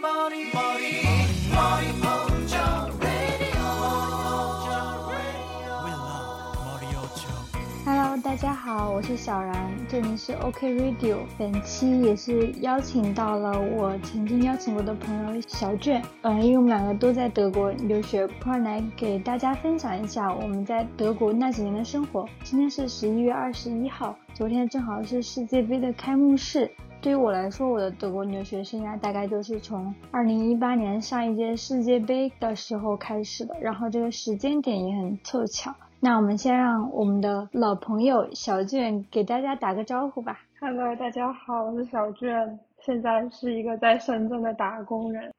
머리 머리 머리 好，我是小然，这里是 OK Radio。本期也是邀请到了我曾经邀请过的朋友小卷，嗯，因为我们两个都在德国留学，快来给大家分享一下我们在德国那几年的生活。今天是十一月二十一号，昨天正好是世界杯的开幕式。对于我来说，我的德国留学生涯大概就是从二零一八年上一届世界杯的时候开始的，然后这个时间点也很凑巧。那我们先让我们的老朋友小卷给大家打个招呼吧。Hello，大家好，我是小卷，现在是一个在深圳的打工人。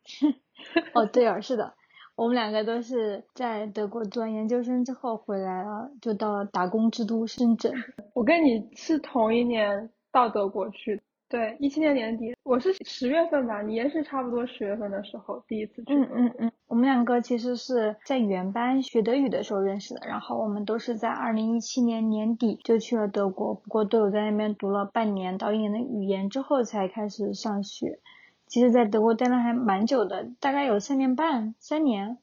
哦，对哦，是的，我们两个都是在德国读完研究生之后回来了，就到了打工之都深圳。我跟你是同一年到德国去的，对，一七年年底，我是十月份吧，你也是差不多十月份的时候第一次去嗯。嗯嗯，我们两个其实是在语言班学德语的时候认识的，然后我们都是在二零一七年年底就去了德国，不过都有在那边读了半年到一年的语言之后才开始上学。其实，在德国待了还蛮久的，大概有三年半、三年。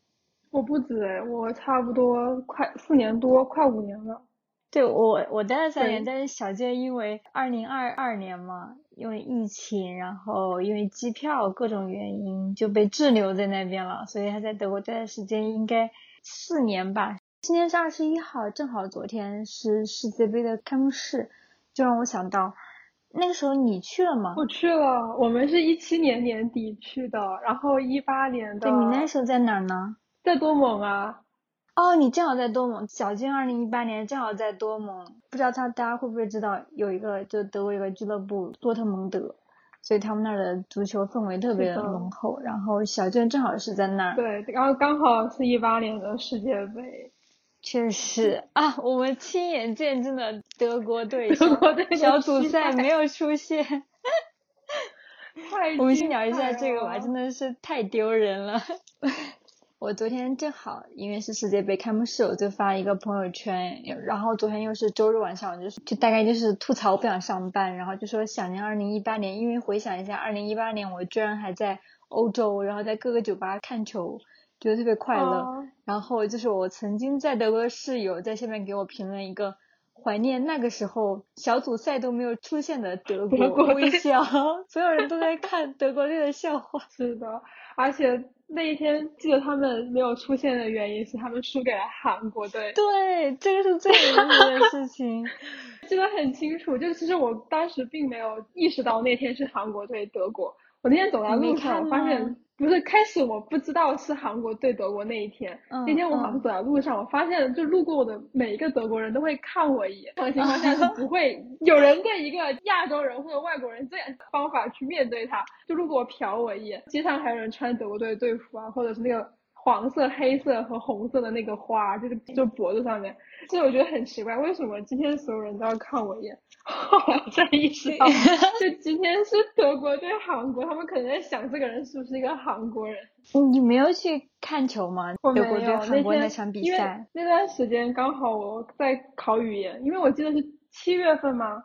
我不止哎，我差不多快四年多，快五年了。对我，我待了三年，但是小健因为二零二二年嘛，因为疫情，然后因为机票各种原因就被滞留在那边了，所以他在德国待的时间应该四年吧。今天是二十一号，正好昨天是世界杯的开幕式，就让我想到那个时候你去了吗？我去了，我们是一七年年底去的，然后一八年的对你那时候在哪儿呢？在多蒙啊，哦，你正好在多蒙，小健二零一八年正好在多蒙，不知道他大家会不会知道有一个就德国有个俱乐部多特蒙德，所以他们那儿的足球氛围特别的浓厚。然后小健正好是在那儿，对，然后刚好是一八年的世界杯，确实啊，我们亲眼见证了德国队德国队小组赛没有出现。太我们先聊一下这个吧，真的是太丢人了。我昨天正好因为是世界杯开幕式，我就发一个朋友圈，然后昨天又是周日晚上，我就是就大概就是吐槽不想上班，然后就说想念二零一八年，因为回想一下二零一八年我居然还在欧洲，然后在各个酒吧看球，觉得特别快乐。哦然后就是我曾经在德国的室友在下面给我评论一个怀念那个时候小组赛都没有出现的德国微笑，所有人都在看德国队的笑话。是的，而且那一天记得他们没有出现的原因是他们输给了韩国队，对，这个是最有意思的事情。记得很清楚。就其实我当时并没有意识到那天是韩国对德国。我那天走在路上，我发现不是开始我不知道是韩国对德国那一天，嗯那天我好像走在路上，我发现就路过我的每一个德国人都会看我一眼，这种情况下是不会 有人对一个亚洲人或者外国人这样的方法去面对他，就路过我瞟我一眼，街上还有人穿德国队的队服啊，或者是那个。黄色、黑色和红色的那个花，就是就脖子上面，所以我觉得很奇怪，为什么今天所有人都要看我一眼？后来才意识到，就今天是德国对韩国，他们可能在想这个人是不是一个韩国人。你没有去看球吗？我没有德国对韩国那场比赛。那段时间刚好我在考语言，因为我记得是七月份吗？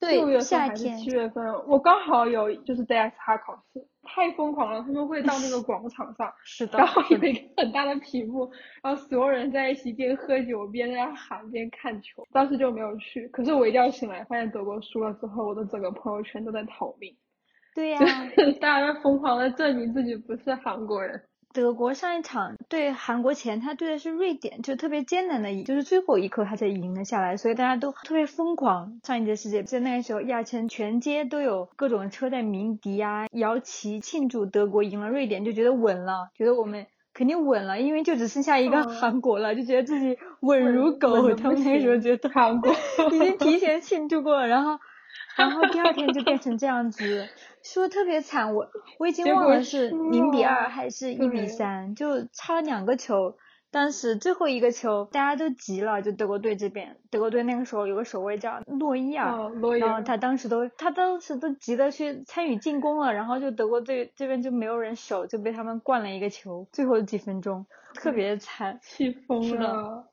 对六月份还是七月份？我刚好有就是 DSH 考试，太疯狂了，他们会到那个 广场上，是的然后有一个很大的屏幕，然后所有人在一起边喝酒边在那喊边看球。当时就没有去，可是我一觉醒来发现德国输了之后，我的整个朋友圈都在逃命，对呀、大家在疯狂的证明自己不是韩国人。德国上一场对韩国前，他对的是瑞典，就特别艰难的赢，就是最后一刻他才赢了下来，所以大家都特别疯狂。上一届世界杯那个时候，亚琛全街都有各种车在鸣笛啊、摇旗庆祝德国赢了瑞典，就觉得稳了，觉得我们肯定稳了，因为就只剩下一个嗯韩国了，就觉得自己稳如狗。他们那个时候觉得韩国已经提前庆祝过了，然后。然后第二天就变成这样子，输的特别惨，我我已经忘了是输零比二还是一比对三，就差了两个球。当时最后一个球大家都急了，就德国队这边，德国队那个时候有个守卫叫诺伊尔然后他当时都他当时都急得去参与进攻了，然后就德国队这边就没有人守，就被他们灌了一个球，最后几分钟特别惨。气疯了。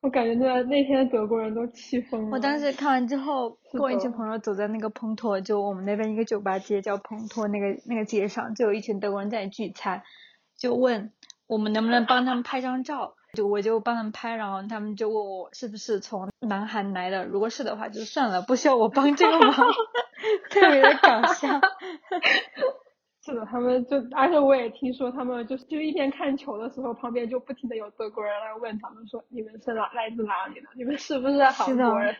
我感觉那那天德国人都气疯了。我当时看完之后，跟我一群朋友走在那个蓬托，就我们那边一个酒吧街叫蓬托，那个那个街上就有一群德国人在聚餐，就问我们能不能帮他们拍张照，就我就帮他们拍，然后他们就问我是不是从南韩来的，如果是的话就算了，不需要我帮这个忙，特别的搞笑。是的，他们就，而且我也听说他们就是就一边看球的时候，旁边就不停的有德国人来问他们说你们是哪来自哪里的，你们是不是韩国人，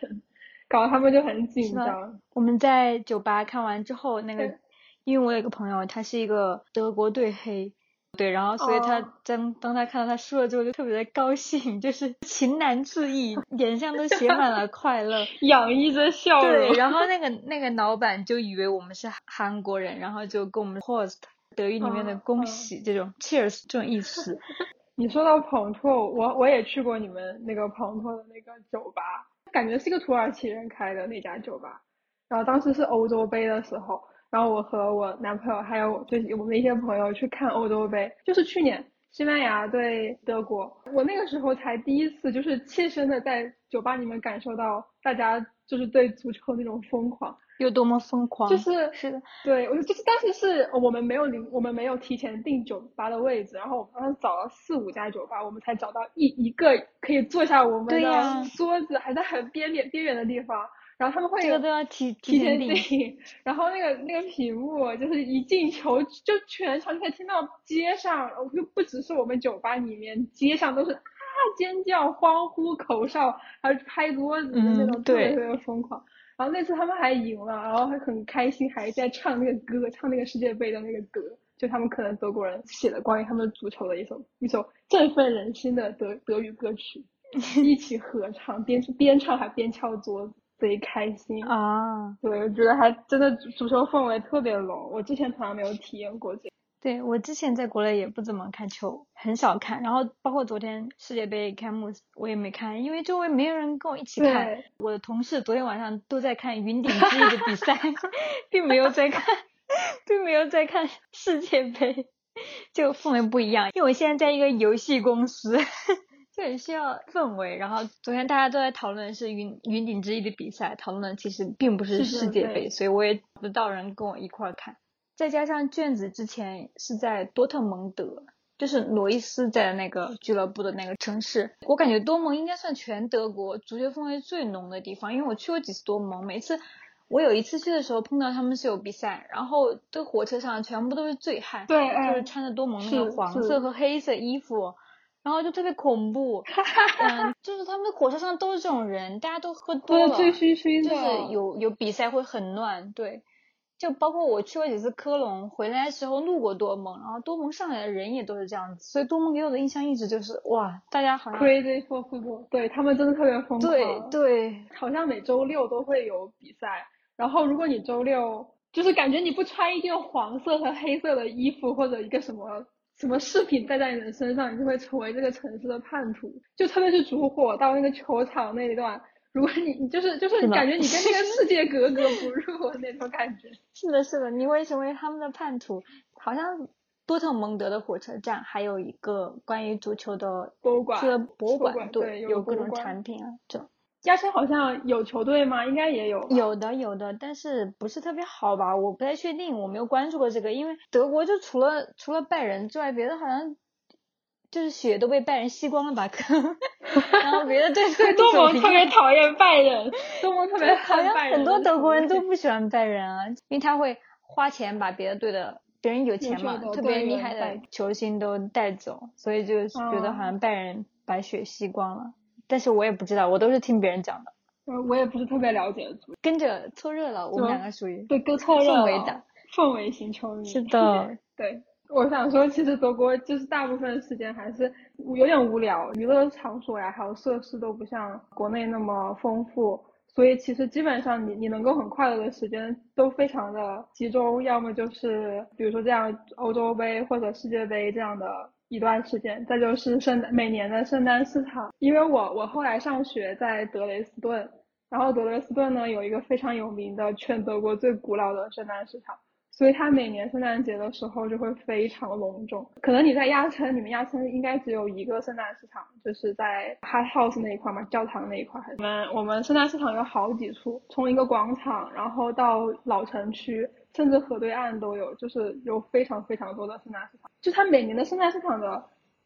搞得他们就很紧张。我们在酒吧看完之后，那个因为我有个朋友，他是一个德国队黑，对，然后所以他哦当当他看到他输了之后，就特别的高兴，就是情难自抑，脸上都写满了快乐。洋溢着笑容。对，然后那个那个老板就以为我们是韩国人，然后就跟我们 host 德语里面的嗯恭嗯喜这种 cheers 这种意思。你说到庞托，我我也去过你们那个庞托的那个酒吧，感觉是一个土耳其人开的那家酒吧。然后当时是欧洲杯的时候，然后我和我男朋友还有就是我们的一些朋友去看欧洲杯，就是去年西班牙对德国，我那个时候才第一次就是切身的在酒吧里面感受到大家就是对足球那种疯狂。有多么疯狂？就是是的，对，我就是当时是我们没有领，我们没有提前订酒吧的位置，然后我们当时找了四五家酒吧，我们才找到一一个可以坐下我们的桌子，还在很边边边缘的地方，然后他们会这个都要提提前前订。然后那个那个屏幕就是一进球就全场就可以听到街上，就不只是我们酒吧里面，街上都是啊尖叫、欢呼、口哨，还有拍桌子的那嗯种，特别特别疯狂。然后那次他们还赢了，然后还很开心，还在唱那个歌，唱那个世界杯的那个歌，就他们可能德国人写的关于他们足球的一首一首振奋人心的德德语歌曲，一起合唱，边边唱还边敲桌子，贼开心。啊，对，我觉得还真的足球氛围特别浓，我之前从来没有体验过这。对我之前在国内也不怎么看球，很少看，然后包括昨天世界杯开幕我也没看，因为周围没有人跟我一起看。我的同事昨天晚上都在看云顶之弈的比赛，并没有在看，并没有在看世界杯，就氛围不一样。因为我现在在一个游戏公司，就很需要氛围。然后昨天大家都在讨论的是云云顶之弈的比赛，讨论的其实并不是世界杯所以我也找不到人跟我一块儿看。再加上卷子之前是在多特蒙德，就是罗伊斯在那个俱乐部的那个城市，我感觉多蒙应该算全德国足球氛围最浓的地方，因为我去过几次多蒙，每次我有一次去的时候碰到他们是有比赛，然后这火车上全部都是醉汉，对就是哎穿着多蒙那个黄色和黑色衣服。然后就特别恐怖，嗯，就是他们火车上都是这种人，大家都喝多了，醉醺醺的，就是有有比赛会很乱，对，就包括我去过几次科隆，回来的时候路过多蒙，然后多蒙上来的人也都是这样子，所以多蒙给我的印象一直就是哇，大家好像 crazy for football，对他们真的特别疯狂。对对好像每周六都会有比赛，然后如果你周六就是感觉你不穿一件黄色和黑色的衣服或者一个什么什么饰品戴在你的身上，你就会成为这个城市的叛徒。就特别是烛火到那个球场那一段，如果你你就是就是感觉你跟那个世界格格不 入那种感觉。是的，是的，你会成为他们的叛徒。好像多特蒙德的火车站还有一个关于足球的博物馆这个博物馆馆，对有有各种产品啊，这种。嘉诚好像有球队吗？应该也有。有的有的，但是不是特别好吧？我不太确定，我没有关注过这个，因为德国就除了除了拜仁之外，别的好像就是血都被拜仁吸光了吧？然后别的队 对，都多蒙特别讨厌拜仁，多蒙特别好像。很多德国人都不喜欢拜仁啊，因为他会花钱把别的队的。别人有钱嘛，特别厉害的球星都带走，所以就觉得好像拜仁把血吸光了。但是我也不知道，我都是听别人讲的，呃我也不是特别了解跟着凑热闹。我们两个属于对，跟凑热闹。氛围型球迷。是的，对，我想说，其实德国就是大部分时间还是有点无聊，娱乐场所呀，还有设施都不像国内那么丰富，所以其实基本上你你能够很快乐的时间都非常的集中，要么就是比如说这样欧洲杯或者世界杯这样的。一段时间，再就是圣每年的圣诞市场，因为我我后来上学在德累斯顿，然后德累斯顿呢有一个非常有名的全德国最古老的圣诞市场，所以它每年圣诞节的时候就会非常隆重。可能你在亚琛，你们亚琛应该只有一个圣诞市场，就是在 Hot House 那一块嘛，教堂那一块。我们我们圣诞市场有好几处，从一个广场，然后到老城区，甚至河对岸都有，就是有非常非常多的圣诞市场。就它每年的圣诞市场的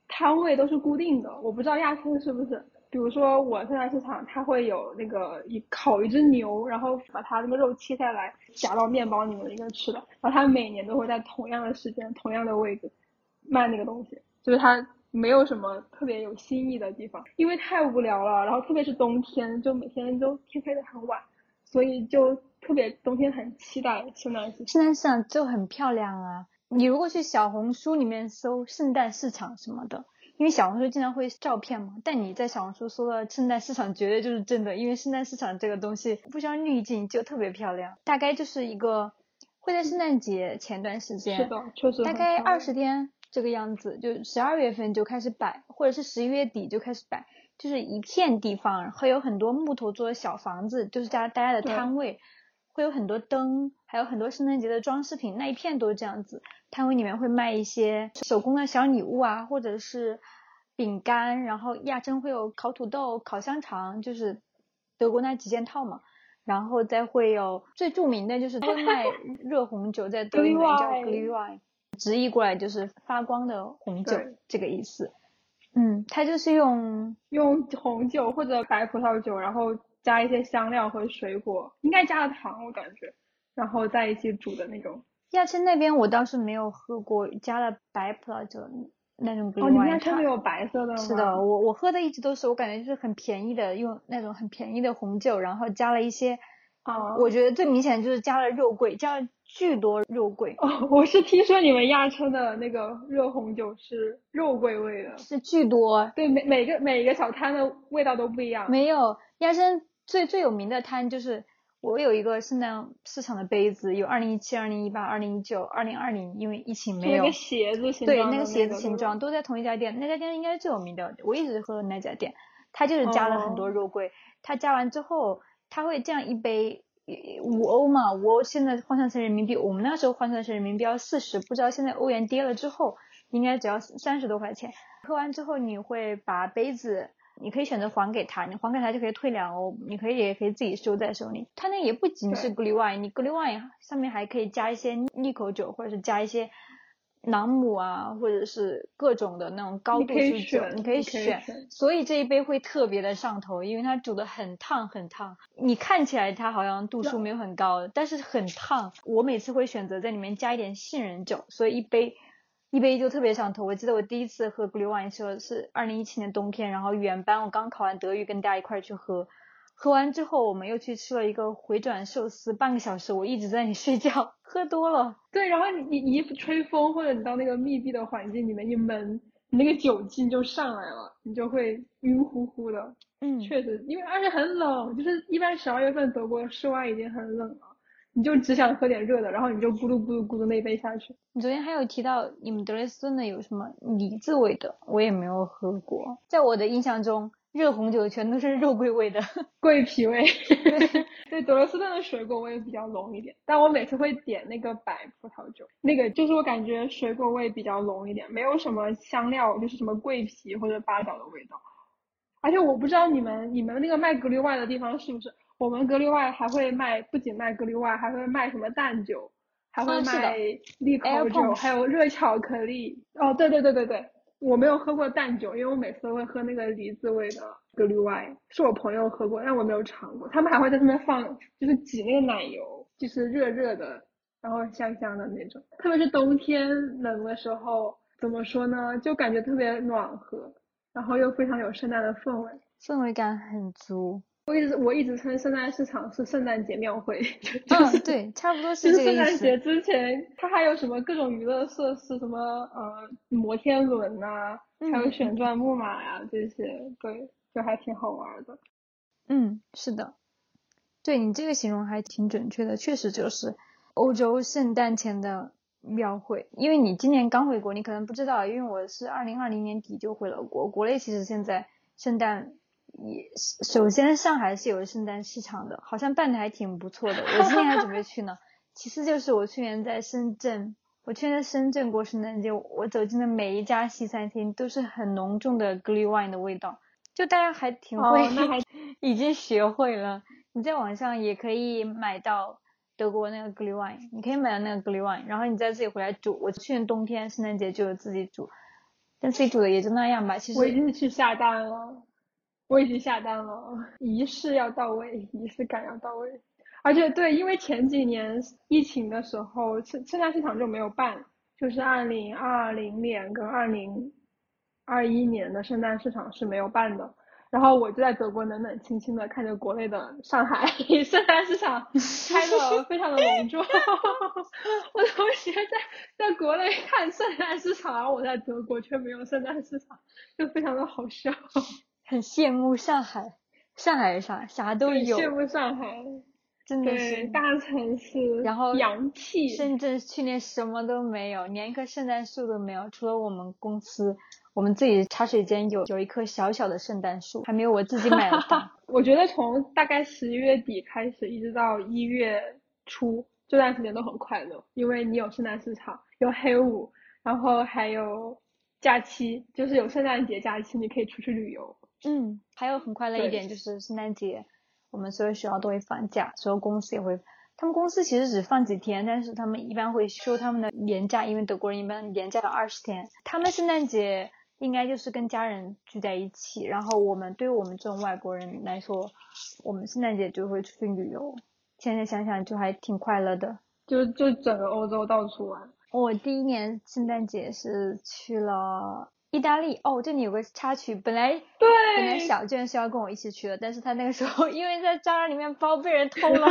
摊位都是固定的，我不知道亚琛是不是。比如说我圣诞市场，它会有那个一烤一只牛，然后把它那个肉切下来夹到面包里面一个吃的。然后它每年都会在同样的时间、同样的位置卖那个东西，就是它没有什么特别有新意的地方，因为太无聊了。然后特别是冬天，就每天都天黑的很晚，所以就特别冬天很期待圣诞市场。圣诞市场就很漂亮啊！你如果去小红书里面搜圣诞市场什么的，因为小红书经常会照片嘛，但你在小红书搜到圣诞市场，绝对就是真的，因为圣诞市场这个东西不需要滤镜就特别漂亮。大概就是一个会在圣诞节前段时间，是的，确实大概二十天这个样子，就十二月份就开始摆，或者是十一月底就开始摆，就是一片地方会有很多木头做的小房子，就是大家大家的摊位，会有很多灯，还有很多圣诞节的装饰品，那一片都是这样子。摊位里面会卖一些手工的小礼物啊，或者是饼干，然后亚琛会有烤土豆、烤香肠，就是德国那几件套嘛。然后再会有最著名的就是会卖热红酒，在德语里面叫 Glühwein Glühwein，直译过来就是发光的红酒这个意思。嗯，它就是用用红酒或者白葡萄酒，然后加一些香料和水果，应该加了糖，我感觉，然后在一起煮的那种。亚琛那边我倒是没有喝过加了白葡萄酒那种哦，你们家真的有白色的吗？是的，我我喝的一直都是我感觉就是很便宜的，用那种很便宜的红酒，然后加了一些，啊，我觉得最明显的就是加了肉桂，加了巨多肉桂，哦，我是听说你们亚琛的那个热红酒是肉桂味的，是巨多。对，每每个每个小摊的味道都不一样。没有亚琛最最有名的摊就是我有一个圣诞市场的杯子，有二零一七、二零一八、二零一九、二零二零，因为疫情没有就那个。鞋子形对，状对那个鞋子形状都在同一家店，那家店应该是最有名的，我一直喝的那家店，它就是加了很多哦肉桂，它加完之后，它会这样一杯五欧嘛，五欧现在换算成人民币，我们那时候换算成人民币要四十，不知道现在欧元跌了之后，应该只要三十多块钱。喝完之后，你会把杯子，你可以选择还给他，你还给他就可以退两欧，你可以也可以自己收在手里。它那也不仅是 g l u w i n 你 g l u w i n 上面还可以加一些利口酒，或者是加一些朗姆啊，或者是各种的那种高度数酒，你可以你可以。选所以这一杯会特别的上头，因为它煮的很烫很烫。你看起来它好像度数没有很高，但是很烫。我每次会选择在里面加一点杏仁酒，所以一杯一杯就特别上头。我记得我第一次喝 Glüh Wein 时候是二零一七年冬天，然后原班我刚考完德语，跟大家一块儿去喝。喝完之后，我们又去吃了一个回转寿司，半个小时，我一直在那里睡觉，喝多了。对，然后你你你一吹风或者你到那个密闭的环境里面一闷，你那个酒精就上来了，你就会晕乎乎的。嗯，确实，因为而且很冷，就是一般十二月份德国室外已经很冷了，你就只想喝点热的，然后你就咕噜咕噜咕噜那杯下去。你昨天还有提到你们德累斯顿的有什么梨子味的，我也没有喝过。在我的印象中，热红酒全都是肉桂味的。桂皮味，对，德累斯顿的水果味比较浓一点，但我每次会点那个白葡萄酒，那个就是我感觉水果味比较浓一点，没有什么香料，就是什么桂皮或者八角的味道。而且我不知道你们你们那个卖格律外的地方是不是？我们格律外还会卖，不仅卖格律外，还会卖什么蛋酒，还会卖利口酒还有热巧克力。哦，对对对对对，我没有喝过蛋酒，因为我每次都会喝那个梨子味的格律外，是我朋友喝过，但我没有尝过。他们还会在上面放，就是挤那个奶油，就是热热的，然后香香的那种。特别是冬天冷的时候，怎么说呢，就感觉特别暖和，然后又非常有圣诞的氛围。氛围感很足。我一直我一直称圣诞市场是圣诞节庙会，嗯是，对，差不多是是这个意圣诞节。之前，它还有什么各种娱乐设施，什么呃摩天轮呐、还有嗯旋转木马呀、这些，对，就还挺好玩的。嗯，是的，对你这个形容还挺准确的，确实就是欧洲圣诞前的庙会。因为你今年刚回国，你可能不知道，因为我是二零二零年底就回了国。国内其实现在圣诞也首先上海是有圣诞市场的，好像办的还挺不错的。我今年还准备去呢，其次就是我去年在深圳，我去年在深圳过圣诞节，我走进的每一家西餐厅都是很浓重的 glühwein 的味道，就大家还挺哦会，那还 已经学会了。你在网上也可以买到德国那个 glühwein，你可以买到那个 glühwein，然后你再自己回来煮。我去年冬天圣诞节就有自己煮，但自己煮的也就那样吧。其实我已经去下单了，我已经下单了，仪式要到位，仪式感要到位。而且对，因为前几年疫情的时候，圣圣诞市场就没有办，就是二零二零年跟二零二一年的圣诞市场是没有办的。然后我就在德国冷冷清清的看着国内的上海圣诞市场开的非常的隆重，我同学在在国内看圣诞市场，而我在德国却没有圣诞市场，就非常的好笑，很羡慕上海，上海啥啥都有，羡慕上海，真的是。大城市，然后洋气，深圳去年什么都没有，连一棵圣诞树都没有，除了我们公司，我们自己茶水间有有一棵小小的圣诞树，还没有我自己买的大。我觉得从大概十一月底开始，一直到一月初这段时间都很快乐，因为你有圣诞市场，有黑五，然后还有假期，就是有圣诞节假期，你可以出去旅游。嗯，还有很快乐一点就是圣诞节，我们所有学校都会放假，所有公司也会。他们公司其实只放几天，但是他们一般会休他们的年假，因为德国人一般年假有二十天。他们圣诞节应该就是跟家人聚在一起，然后我们对于我们这种外国人来说，我们圣诞节就会出去旅游。现在想想就还挺快乐的。就就整个欧洲到处玩，我第一年圣诞节是去了意大利。哦，这里有个插曲，本来本来对，小娟是要跟我一起去的，但是她那个时候 因为在扎拉里面包被人偷了，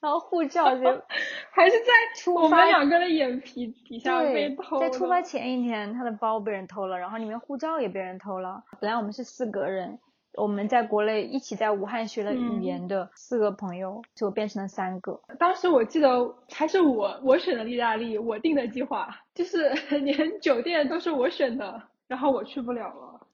然后护照就 还是在出发我们两个的眼皮底下被对偷，在出发，前一天，她的包被人偷了，然后里面护照也被人偷了。本来我们是四个人，我们在国内一起在武汉学了语嗯言的四个朋友，就变成了三个。当时我记得还是我我选的意大利，我定的计划，就是 连酒店都是我选的，然后我去不了了。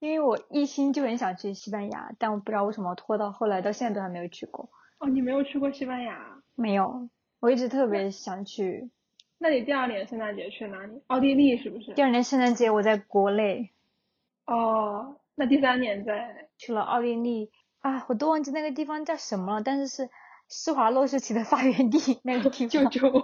因为我一心就很想去西班牙，但我不知道为什么拖到后来到现在都还没有去过。哦，你没有去过西班牙？没有，我一直特别想去。那你第二年圣诞节去哪里？奥地利是不是第？二年圣诞节我在国内哦，那第三年在去了奥地利啊，我都忘记那个地方叫什么了，但是是施华洛世奇的发源地那个地方。救救我！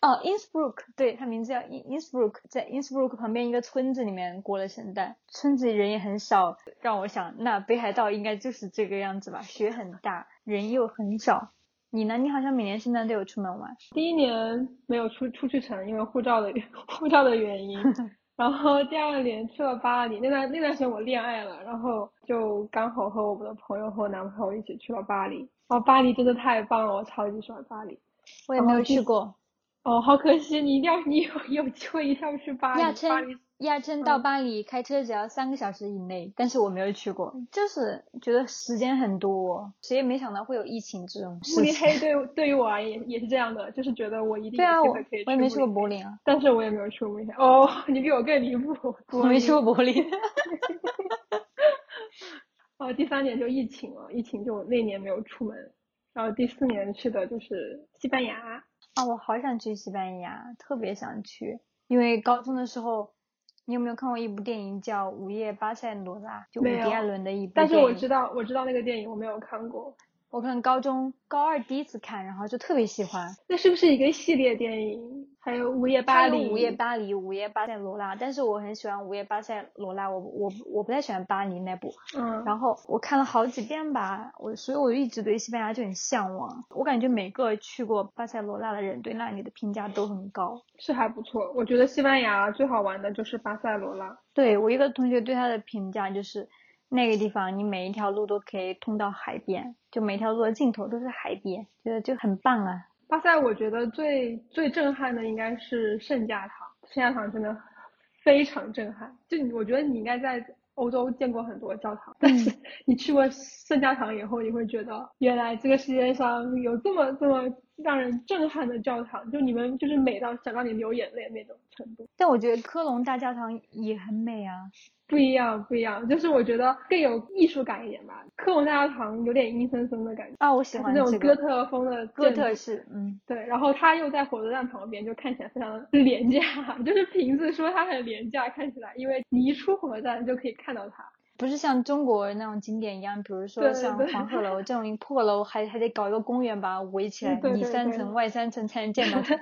哦，Innsbruck，对，它名字叫 In Innsbruck，在 Innsbruck 旁边一个村子里面过了圣诞，村子里人也很少，让我想，那北海道应该就是这个样子吧，雪很大，人又很少。你呢？你好像每年圣诞都有出门玩。第一年没有出出去成，因为护照的护照的原因。然后第二年去了巴黎，那段那段时间我恋爱了，然后就刚好和我们的朋友和我男朋友一起去了巴黎。哦，巴黎真的太棒了，我超级喜欢巴黎。我也没有去过。哦，好可惜，你一定要你有有机会一定要去巴黎。亚巴黎琛，亚琛到嗯巴黎开车只要三个小时以内，但是我没有去过，就是觉得时间很多，谁也没想到会有疫情这种慕事情。尼黑对 对于我而言也是这样的，就是觉得我一定对啊，我有机会可以去我也没去过柏林啊，但是我也没有去过慕尼黑。哦，你比我更离谱。我没去过柏林。哦，第三年就疫情了，疫情就那年没有出门。然后第四年去的就是西班牙。啊，我好想去西班牙，特别想去，因为高中的时候，你有没有看过一部电影叫《午夜巴塞罗那》？就伍迪·艾伦的一部但是我知道，我知道那个电影，我没有看过。我可能高中高二第一次看，然后就特别喜欢。那是不是一个系列电影？还有《午夜巴黎》。午夜巴黎、午夜巴塞罗那，但是我很喜欢午夜巴塞罗那，我我我不太喜欢巴黎那部。嗯，然后我看了好几遍吧，我所以我一直对西班牙就很向往。我感觉每个去过巴塞罗那的人对那里的评价都很高。是还不错。我觉得西班牙最好玩的就是巴塞罗那。对我一个同学对他的评价就是，那个地方你每一条路都可以通到海边，就每条路的尽头都是海边，觉得就很棒啊。巴塞我觉得最最震撼的应该是圣家堂，圣家堂真的非常震撼。就你，我觉得你应该在欧洲见过很多教堂，但是你去过圣家堂以后，你会觉得原来这个世界上有这么这么让人震撼的教堂，就你们就是美到想让你流眼泪那种程度。但我觉得科隆大教堂也很美啊。不一样，不一样，就是我觉得更有艺术感一点吧。科隆大教堂有点阴森森的感觉，啊，我喜欢那种哥特风的哥特式，嗯，对，然后它又在火车站旁边，就看起来非常廉价。就是瓶子说它很廉价，看起来，因为你一出火车站就可以看到它。不是像中国那种景点一样，比如说像黄鹤楼这种破楼，还还得搞一个公园把它围起来，里三层外三层才能见到它。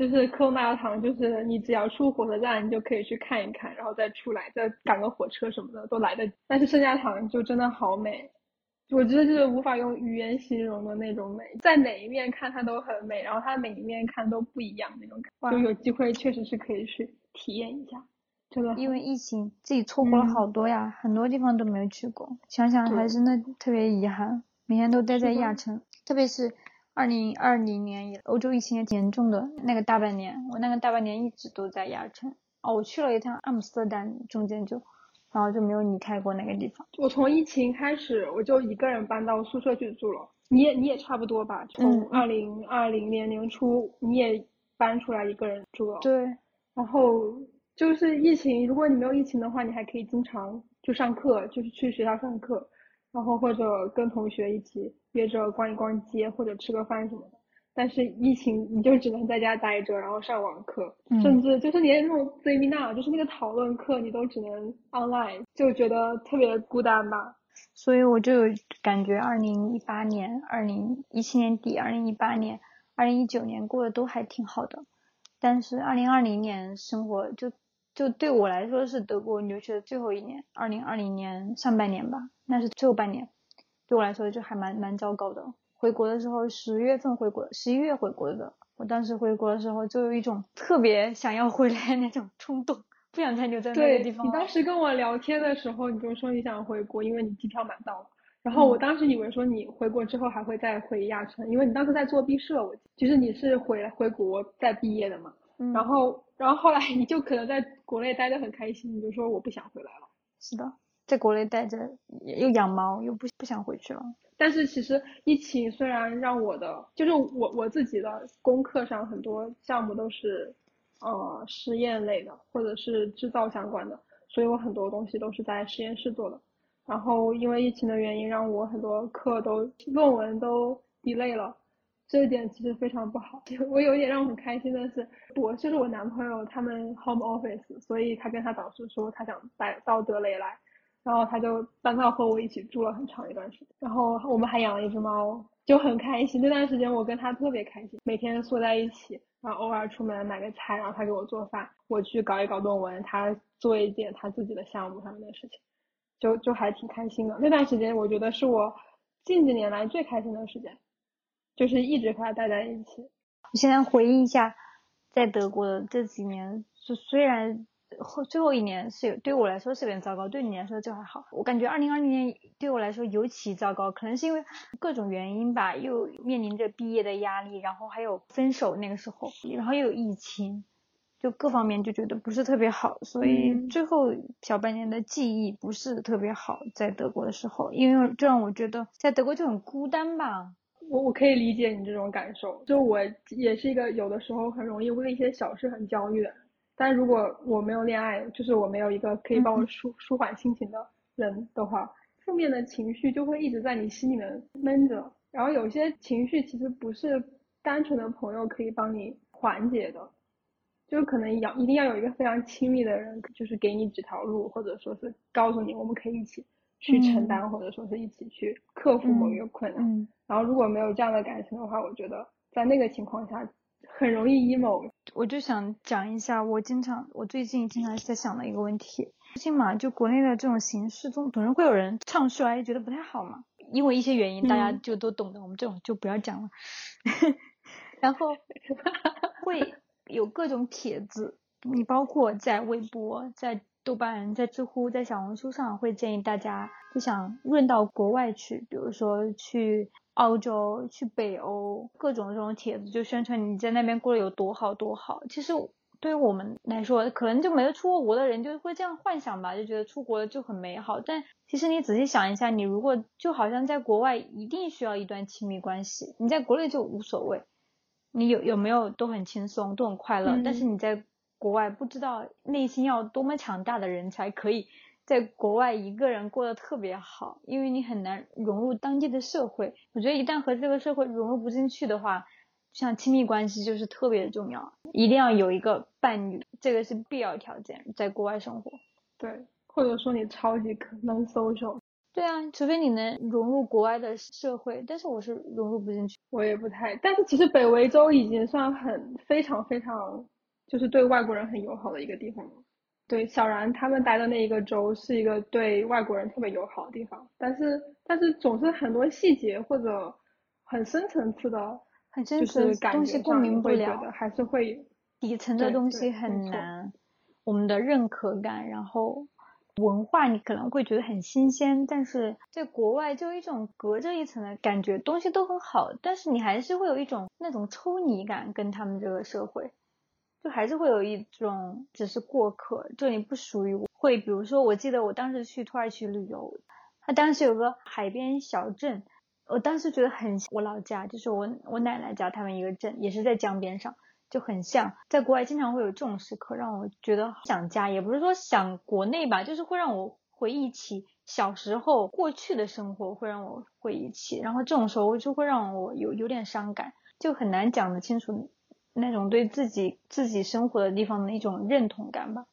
就是科隆大教堂，就是你只要出火车站，你就可以去看一看，然后再出来，再赶个火车什么的都来得及。但是圣家堂就真的好美，我觉得就是无法用语言形容的那种美，在哪一面看它都很美，然后它每一面看都不一样那种感哇觉。就有机会确实是可以去体验一下，真的。因为疫情，自己错过了嗯好多呀，很多地方都没有去过，想想还是那特别遗憾。每天都待在亚城，特别是二零二零年以来欧洲疫情也挺严重的那个大半年，我那个大半年一直都在亚琛。哦，我去了一趟阿姆斯特丹，中间就，然后就没有离开过那个地方。我从疫情开始，我就一个人搬到宿舍去住了。你也你也差不多吧？从嗯二零二零年年初，你也搬出来一个人住了。对，然后就是疫情，如果你没有疫情的话，你还可以经常就上课，就是去学校上课，然后或者跟同学一起约着逛一逛街或者吃个饭什么的。但是疫情你就只能在家待着，然后上网课，嗯甚至就是连那种 seminar，就是那个讨论课，你都只能 online，就觉得特别孤单吧。所以我就感觉，二零一八年、二零一七年底、二零一八年、二零一九年过得都还挺好的，但是二零二零年生活就就对我来说是德国留学的最后一年，二零二零年上半年吧，那是最后半年，对我来说就还蛮蛮糟糕的。回国的时候，十月份回国，十一月回国的，我当时回国的时候就有一种特别想要回来那种冲动，不想再留在那个地方了。你当时跟我聊天的时候，你就说你想回国，因为你机票买到了。然后我嗯当时以为说你回国之后还会再回亚琛，因为你当时在做毕设，我其实你是回回国再毕业的嘛。嗯，然后然后后来你就可能在国内待得很开心，你就说我不想回来了。是的，在国内待着又养猫，又不不想回去了。但是其实疫情虽然让我的，就是我我自己的功课上很多项目都是，呃，实验类的或者是制造相关的，所以我很多东西都是在实验室做的。然后因为疫情的原因，让我很多课都论文都 delay 了，这一点其实非常不好。我有一点让我很开心的是，我就是我男朋友他们 home office，所以他跟他导师说他想带到德雷来。然后他就搬到和我一起住了很长一段时间，然后我们还养了一只猫，就很开心。那段时间我跟他特别开心，每天缩在一起，然后偶尔出门买个菜，然后他给我做饭，我去搞一搞论文，他做一点他自己的项目上面的事情，就就还挺开心的。那段时间我觉得是我近几年来最开心的时间，就是一直和他待在一起。我现在回忆一下，在德国的这几年，就虽然后最后一年是有对我来说是有点糟糕，对你来说就还好。我感觉二零二零年对我来说尤其糟糕，可能是因为各种原因吧，又面临着毕业的压力，然后还有分手那个时候，然后又有疫情，就各方面就觉得不是特别好，所以嗯最后小半年的记忆不是特别好，在德国的时候，因为这让我觉得在德国就很孤单吧。我我可以理解你这种感受，就我也是一个有的时候很容易为一些小事很焦虑的人，但如果我没有恋爱，就是我没有一个可以帮我嗯舒舒缓心情的人的话，负面的情绪就会一直在你心里面闷着，然后有些情绪其实不是单纯的朋友可以帮你缓解的，就是可能要一定要有一个非常亲密的人，就是给你指条路，或者说是告诉你我们可以一起去承嗯担，或者说是一起去克服某一个困难。嗯。然后如果没有这样的感情的话，我觉得在那个情况下很容易 emo。我就想讲一下，我经常，我最近经常在想的一个问题。最近嘛，就国内的这种形式总，总是会有人唱衰，觉得不太好嘛。因为一些原因，大家嗯就都懂的，我们这种就不要讲了。然后 会有各种帖子，你包括在微博、在豆瓣、在知乎、在小红书上，会建议大家就想润到国外去，比如说去澳洲、去北欧，各种这种帖子就宣传你在那边过得有多好多好。其实对于我们来说，可能就没有出过国的人就会这样幻想吧，就觉得出国就很美好。但其实你仔细想一下，你如果就好像在国外一定需要一段亲密关系，你在国内就无所谓。你有有没有都很轻松，都很快乐。嗯但是你在国外不知道内心要多么强大的人才可以在国外一个人过得特别好，因为你很难融入当地的社会。我觉得一旦和这个社会融入不进去的话，像亲密关系就是特别重要，一定要有一个伴侣，这个是必要条件，在国外生活。对，或者说你超级可能 social，对啊，除非你能融入国外的社会，但是我是融入不进去。我也不太，但是其实北维州已经算很非常非常，就是对外国人很友好的一个地方了。对，小然他们待的那一个州是一个对外国人特别友好的地方，但是但是总是很多细节或者很深层次的，很深层东西共鸣不了会觉得，还是会底层的东西很难，我们的认可感，然后文化你可能会觉得很新鲜，但是在国外就有一种隔着一层的感觉，东西都很好，但是你还是会有一种那种抽离感，跟他们这个社会，就还是会有一种只是过客，就你不属于我。会比如说，我记得我当时去土耳其旅游，它当时有个海边小镇，我当时觉得很我老家，就是我我奶奶家他们一个镇，也是在江边上。就很像，在国外经常会有这种时刻，让我觉得想家，也不是说想国内吧，就是会让我回忆起小时候过去的生活，会让我回忆起，然后这种时候就会让我有有点伤感，就很难讲得清楚那种对自己自己生活的地方的一种认同感吧。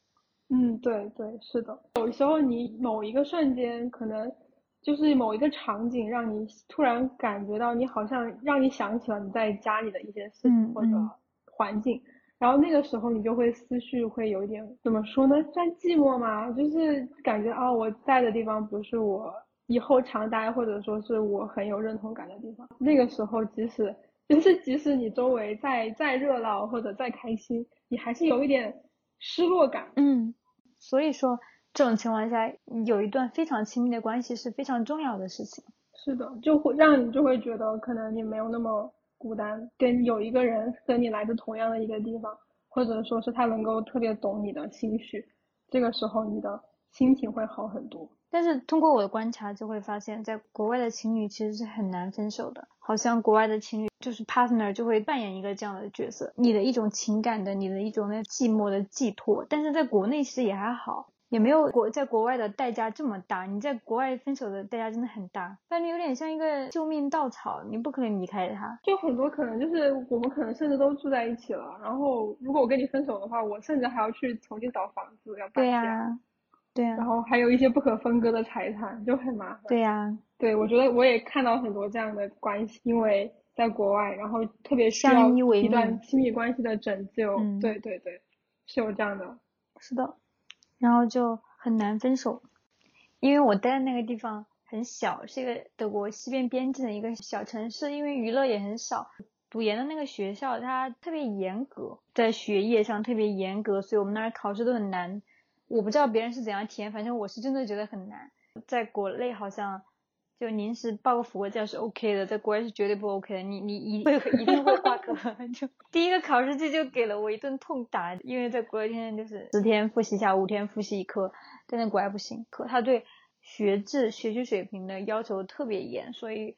嗯，对对，是的。有时候你某一个瞬间，可能就是某一个场景，让你突然感觉到你好像让你想起了你在家里的一些事情或者嗯嗯环境，然后那个时候你就会思绪会有一点怎么说呢，算寂寞吗？就是感觉啊，我在的地方不是我以后常待或者说是我很有认同感的地方。那个时候，即使 就是即使你周围再再热闹或者再开心，你还是有一点失落感。嗯，所以说这种情况下，有一段非常亲密的关系是非常重要的事情。是的，就会让你就会觉得可能你没有那么孤单，跟有一个人跟你来自同样的一个地方，或者说是他能够特别懂你的心绪，这个时候你的心情会好很多。但是通过我的观察，就会发现，在国外的情侣其实是很难分手的。好像国外的情侣就是 partner 就会扮演一个这样的角色，你的一种情感的，你的一种那寂寞的寄托。但是在国内其实也还好，也没有国在国外的代价这么大。你在国外分手的代价真的很大，伴侣有点像一个救命稻草，你不可能离开他。就很多可能就是我们可能甚至都住在一起了，然后如果我跟你分手的话，我甚至还要去重新找房子，要搬对家，呀、对呀、然后还有一些不可分割的财产，就很麻烦。对呀、对，我觉得我也看到很多这样的关系，因为在国外，然后特别需要一段亲密关系的拯救。嗯对对对，是有这样的。是的，然后就很难分手，因为我待的那个地方很小，是一个德国西边边境的一个小城市，因为娱乐也很少。读研的那个学校它特别严格，在学业上特别严格，所以我们那儿考试都很难。我不知道别人是怎样体验，反正我是真的觉得很难。在国内好像就临时抱个佛脚是 OK 的，在国外是绝对不 OK 的。你你一会 一定会挂科。就第一个考试季就给了我一顿痛打，因为在国外天天就是十天复习一下，五天复习一科，但在国外不行，可他对学制、学习水平的要求特别严，所以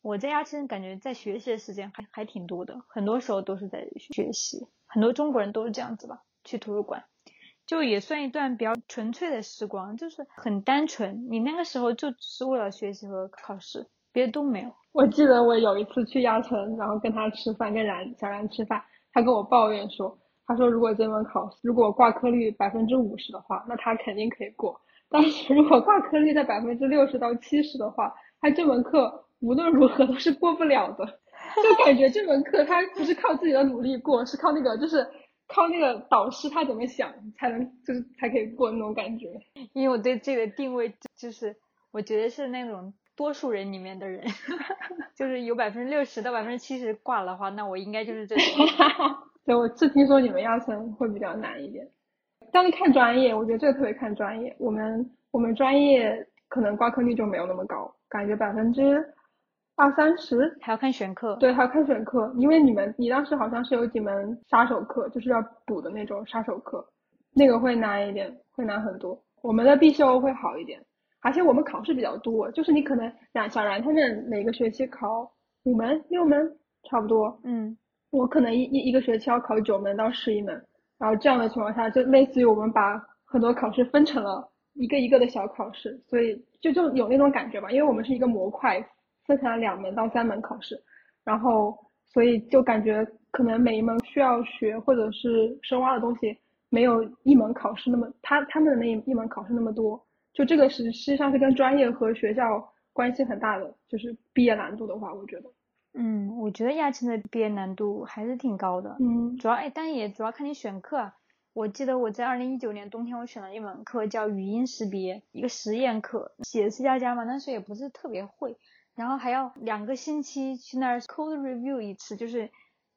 我在家其实感觉在学习的时间还还挺多的，很多时候都是在学习。很多中国人都是这样子吧，去图书馆。就也算一段比较纯粹的时光，就是很单纯。你那个时候就只是为了学习和考试，别的都没有。我记得我有一次去亚城，然后跟他吃饭，跟然小然吃饭，他跟我抱怨说，他说如果这门考试如果挂科率百分之五十的话，那他肯定可以过。但是如果挂科率在百分之六十到七十的话，他这门课无论如何都是过不了的。就感觉这门课他不是靠自己的努力过，是靠那个就是靠那个导师他怎么想才能就是才可以过那种感觉。因为我对这个定位就是，我觉得是那种多数人里面的人，就是有百分之六十到百分之七十挂了的话，那我应该就是这种。对，我是听说你们亚森会比较难一点，但是看专业，我觉得这个特别看专业。我们我们专业可能挂科率就没有那么高，感觉百分之二三十。还要看选课。对，还要看选课，因为你们你当时好像是有几门杀手课，就是要补的那种杀手课，那个会难一点，会难很多。我们的必修会好一点，而且我们考试比较多，就是你可能冉小然他们每个学期考五门六门差不多，嗯，我可能一一一个学期要考九门到十一门，然后这样的情况下，就类似于我们把很多考试分成了一个一个的小考试，所以就就有那种感觉吧，因为我们是一个模块，分成了两门到三门考试，然后所以就感觉可能每一门需要学或者是深挖的东西，没有一门考试那么他他们的那一一门考试那么多，就这个是实际上是跟专业和学校关系很大的，就是毕业难度的话，我觉得，嗯，我觉得亚青的毕业难度还是挺高的，嗯。主要哎，但也主要看你选课啊。我记得我在二零一九年冬天，我选了一门课叫语音识别，一个实验课，写 C 加加嘛，但是也不是特别会，然后还要两个星期去那儿 code review 一次，就是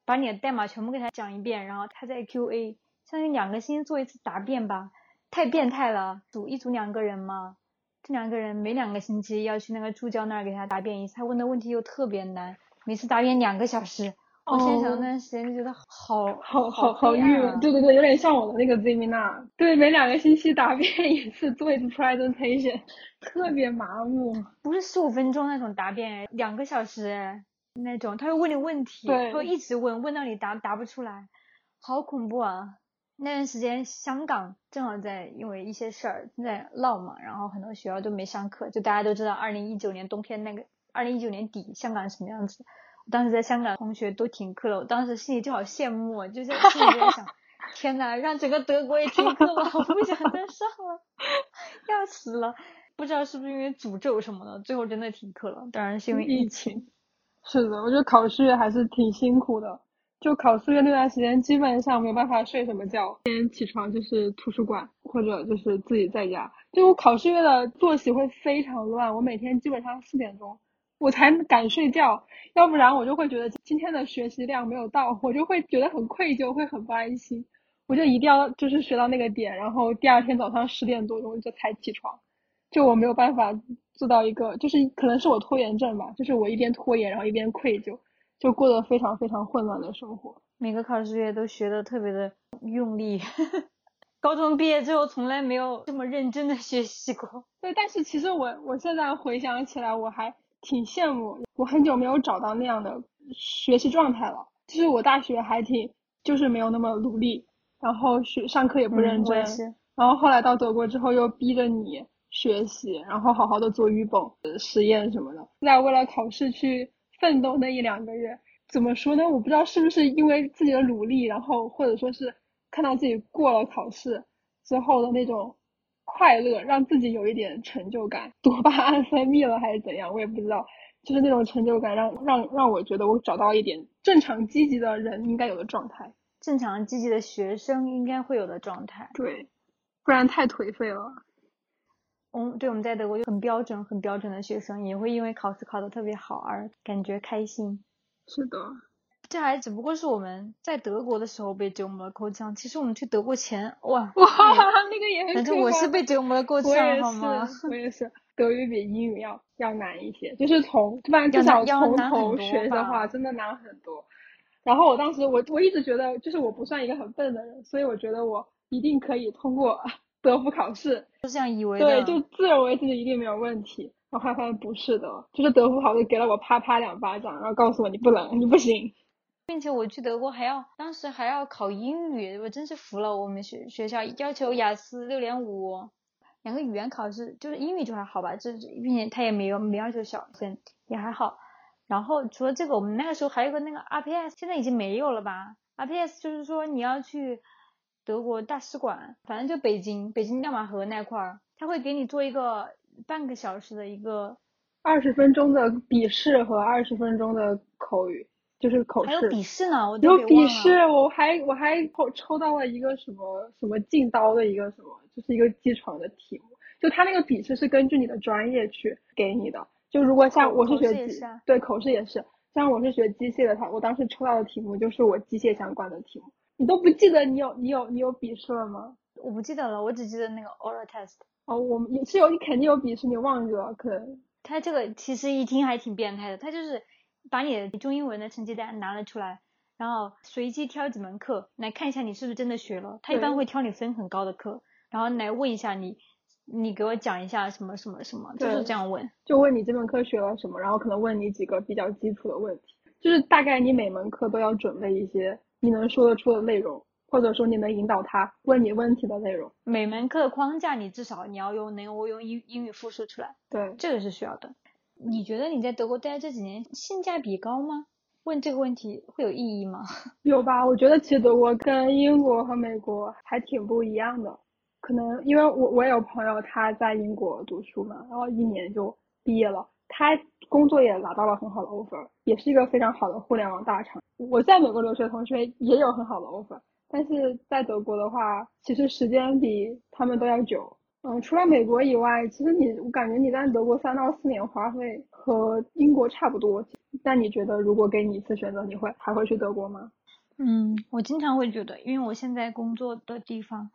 把你的代码全部给他讲一遍，然后他在 QA，相当于两个星期做一次答辩吧，太变态了，组一组两个人嘛，这两个人每两个星期要去那个助教那儿给他答辩一次，他问的问题又特别难，每次答辩两个小时。我现在想到那段时间就觉得好好好好黑暗郁闷，啊对对对，有点像我的那个 Zimina，对，每两个星期答辩一次，做一次 presentation，特别麻木。不是十五分钟那种答辩哎，两个小时哎，那种他会问你问题，他会一直问，问到你答答不出来，好恐怖啊！那段时间香港正好在因为一些事儿在闹嘛，然后很多学校都没上课，就大家都知道二零一九年冬天那个二零一九年底香港是什么样子。我当时在香港同学都停课了，我当时心里就好羡慕啊，就在心里就在想，天呐，让整个德国也停课吧，我不想再上了，要死了。不知道是不是因为诅咒什么的，最后真的停课了。当然是因为疫情。是的，我觉得考试月还是挺辛苦的。就考试月那段时间，基本上没有办法睡什么觉，今天起床就是图书馆或者就是自己在家。就我考试月的作息会非常乱，我每天基本上四点钟我才敢睡觉，要不然我就会觉得今天的学习量没有到，我就会觉得很愧疚，会很不安心。我就一定要就是学到那个点，然后第二天早上十点多钟就才起床。就我没有办法做到一个，就是可能是我拖延症吧，就是我一边拖延，然后一边愧疚，就过得非常非常混乱的生活。每个考试月都学的特别的用力，高中毕业之后从来没有这么认真的学习过。对，但是其实我我现在回想起来，我还挺羡慕，我很久没有找到那样的学习状态了。其实我大学还挺，就是没有那么努力，然后学上课也不认真。然后后来到德国之后又逼着你学习，然后好好的做语本、呃实验什么的，在为了考试去奋斗那一两个月，怎么说呢？我不知道是不是因为自己的努力，然后或者说是看到自己过了考试之后的那种快乐，让自己有一点成就感，多巴胺分泌了还是怎样，我也不知道。就是那种成就感让让让我觉得我找到一点正常积极的人应该有的状态。正常积极的学生应该会有的状态。对，不然太颓废了。嗯，对，我们在德国就很标准、很标准的学生，也会因为考试考得特别好而感觉开心。是的，这还只不过是我们在德国的时候被折磨的够呛。其实我们去德国前，哇，哇，那个也很反正我是被折磨的够呛，好吗？是，我也是。德语比英语要要难一些，就是从，不然至要少从头学的话，真的难很多。然后我当时我我一直觉得，就是我不算一个很笨的人，所以我觉得我一定可以通过 德福考试。就这样以为。对，就自认为自己一定没有问题。然后后来发现不是的，就是德福考试给了我啪啪两巴掌，然后告诉我你不能，你不行。并且我去德国还要，当时还要考英语，我真是服了。我们学学校要求雅思六点五，两个语言考试，就是英语就还好吧，这并且他也没有没要求小分，也还好。然后除了这个，我们那个时候还有个那个 RPS，现在已经没有了吧？RPS 就是说你要去德国大使馆，反正就北京北京亮马河那块儿，他会给你做一个半个小时的一个，二十分钟的笔试和二十分钟的口语，就是口试。还有笔试呢，我都有笔试，我还我还抽抽到了一个什么什么进刀的一个什么，就是一个机床的题目。就他那个笔试是根据你的专业去给你的。就如果像我是学机对口试也是，像我是学机械的，他我当时抽到的题目就是我机械相关的题目。你都不记得你有你有你有笔试了吗？我不记得了，我只记得那个 oral test。哦，我们也是有，你肯定有笔试，你忘记了，可能他这个其实一听还挺变态的，他就是把你的中英文的成绩单拿了出来，然后随机挑几门课来看一下你是不是真的学了。他一般会挑你分很高的课，然后来问一下你，你给我讲一下什么什么什么，就是这样问。就问你这门课学了什么，然后可能问你几个比较基础的问题。就是大概你每门课都要准备一些你能说得出的内容，或者说你能引导他问你问题的内容。每门课的框架你至少你要用能够用英英语复述出来，对，这个是需要的。你觉得你在德国待这几年性价比高吗？问这个问题会有意义吗？有吧？我觉得其实德国跟英国和美国还挺不一样的。可能因为我我有朋友他在英国读书嘛，然后一年就毕业了，他工作也拿到了很好的 offer，也是一个非常好的互联网大厂。我在美国留学同学也有很好的 offer，但是在德国的话，其实时间比他们都要久。嗯，除了美国以外，其实你我感觉你在德国三到四年花费和英国差不多。那你觉得如果给你一次选择，你会还会去德国吗？嗯，我经常会觉得，因为我现在工作的地方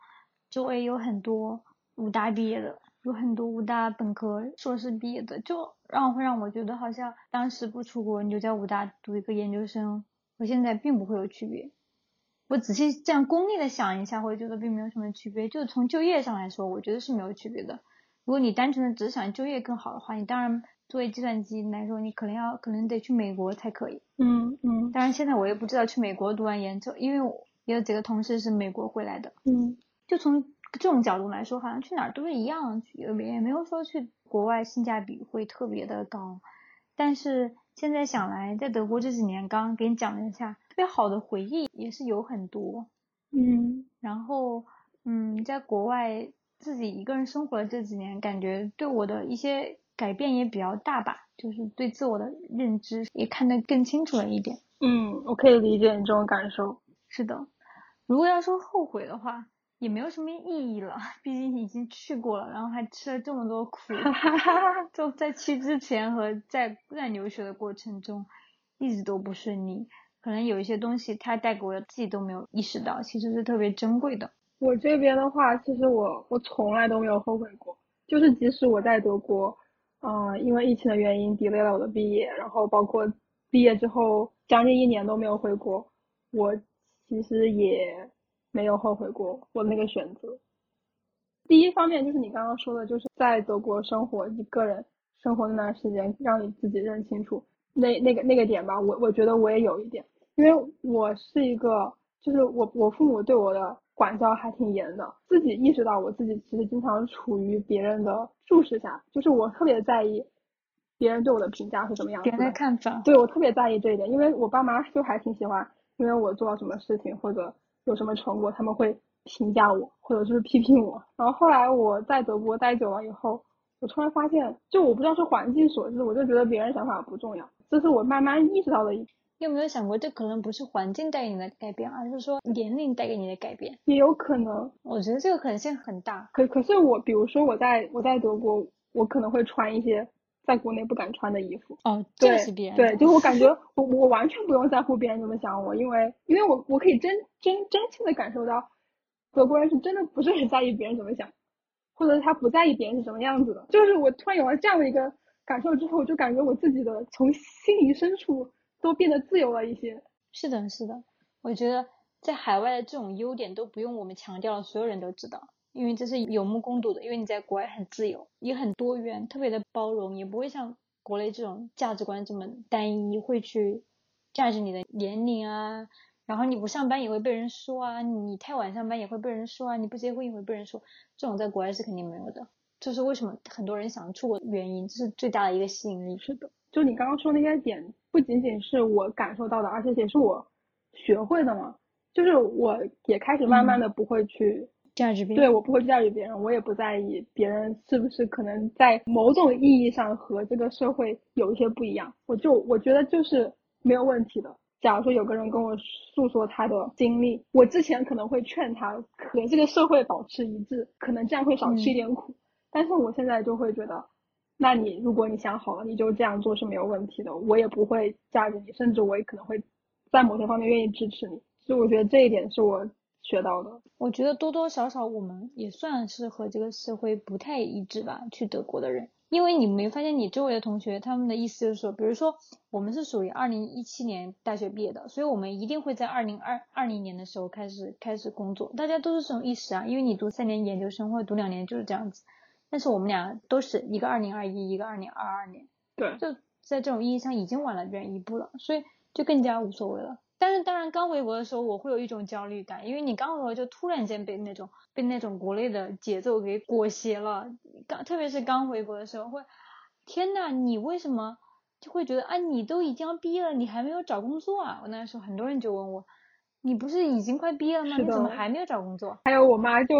周围有很多武大毕业的，有很多武大本科、硕士毕业的，就让会让我觉得好像当时不出国，你就在武大读一个研究生，和现在并不会有区别。我仔细这样功利的想一下，会觉得并没有什么区别。就是从就业上来说，我觉得是没有区别的。如果你单纯的只想就业更好的话，你当然作为计算机来说，你可能要可能得去美国才可以。嗯嗯当然现在我也不知道去美国读完研究，因为我也有几个同事是美国回来的。嗯就从这种角度来说，好像去哪儿都是一样，也也没有说去国外性价比会特别的高。但是现在想来，在德国这几年，刚刚给你讲了一下，特别好的回忆也是有很多。嗯然后，嗯，在国外自己一个人生活了这几年，感觉对我的一些改变也比较大吧，就是对自我的认知也看得更清楚了一点。嗯，我可以理解你这种感受。是的，如果要说后悔的话，也没有什么意义了，毕竟已经去过了，然后还吃了这么多苦，就在去之前和在在留学的过程中，一直都不顺利。可能有一些东西它带给我的自己都没有意识到，其实是特别珍贵的。我这边的话，其实我我从来都没有后悔过，就是即使我在德国，嗯、因为疫情的原因 delay 了我的毕业，然后包括毕业之后将近一年都没有回国，我其实也没有后悔过我那个选择。第一方面就是你刚刚说的，就是在德国生活一个人生活那段时间，让你自己认清楚那那个那个点吧。我我觉得我也有一点，因为我是一个，就是我我父母对我的管教还挺严的，自己意识到我自己其实经常处于别人的注视下，就是我特别在意别人对我的评价是什么样子别人的的。看法，对我特别在意这一点，因为我爸妈就还挺喜欢，因为我做到什么事情或者有什么成果，他们会评价我，或者就是批评我。然后后来我在德国待久了以后，我突然发现，就我不知道是环境所致，我就觉得别人想法不重要，这是我慢慢意识到的一，你有没有想过，这可能不是环境带给你的改变，而是说年龄带给你的改变？也有可能。我觉得这个可能性很大。可可是我，比如说我在我在德国，我可能会穿一些在国内不敢穿的衣服。哦，这是别人。对，就我感觉我我完全不用在乎别人怎么想我，因为因为我我可以真真真切的感受到，德国人是真的不是很在意别人怎么想，或者他不在意别人是什么样子的。就是我突然有了这样的一个感受之后，我就感觉我自己的从心灵深处都变得自由了一些。是的，是的，我觉得在海外的这种优点都不用我们强调了，所有人都知道，因为这是有目共睹的。因为你在国外很自由，也很多元，特别的包容，也不会像国内这种价值观这么单一，会去价值你的年龄啊，然后你不上班也会被人说啊，你太晚上班也会被人说啊，你不结婚也会被人说，这种在国外是肯定没有的。这是为什么很多人想出国的原因，这是最大的一个吸引力。是的，就你刚刚说那些点，不仅仅是我感受到的，而且也是我学会的嘛。就是我也开始慢慢的不会去价值变对，我不会去驾驭别人，我也不在意别人是不是可能在某种意义上和这个社会有一些不一样，我就我觉得就是没有问题的。假如说有个人跟我诉说他的经历，我之前可能会劝他和这个社会保持一致，可能这样会少吃一点苦。但是我现在就会觉得，那你如果你想好了，你就这样做是没有问题的，我也不会架着你，甚至我也可能会在某些方面愿意支持你。所以我觉得这一点是我学到的。我觉得多多少少我们也算是和这个社会不太一致吧，去德国的人，因为你没发现你周围的同学他们的意思就是说，比如说我们是属于二零一七年大学毕业的，所以我们一定会在二零二二零年的时候开始开始工作，大家都是这种意识啊，因为你读三年研究生或者读两年就是这样子，但是我们俩都是一个二零二一，一个二零二二年，对，就在这种意义上已经晚了别人一步了，所以就更加无所谓了。但是当然，刚回国的时候，我会有一种焦虑感，因为你刚回国就突然间被那种被那种国内的节奏给裹挟了。刚特别是刚回国的时候，会天呐，你为什么就会觉得啊，你都已经要毕业了，你还没有找工作啊？我那时候很多人就问我，你不是已经快毕业了吗？你怎么还没有找工作？还有我妈就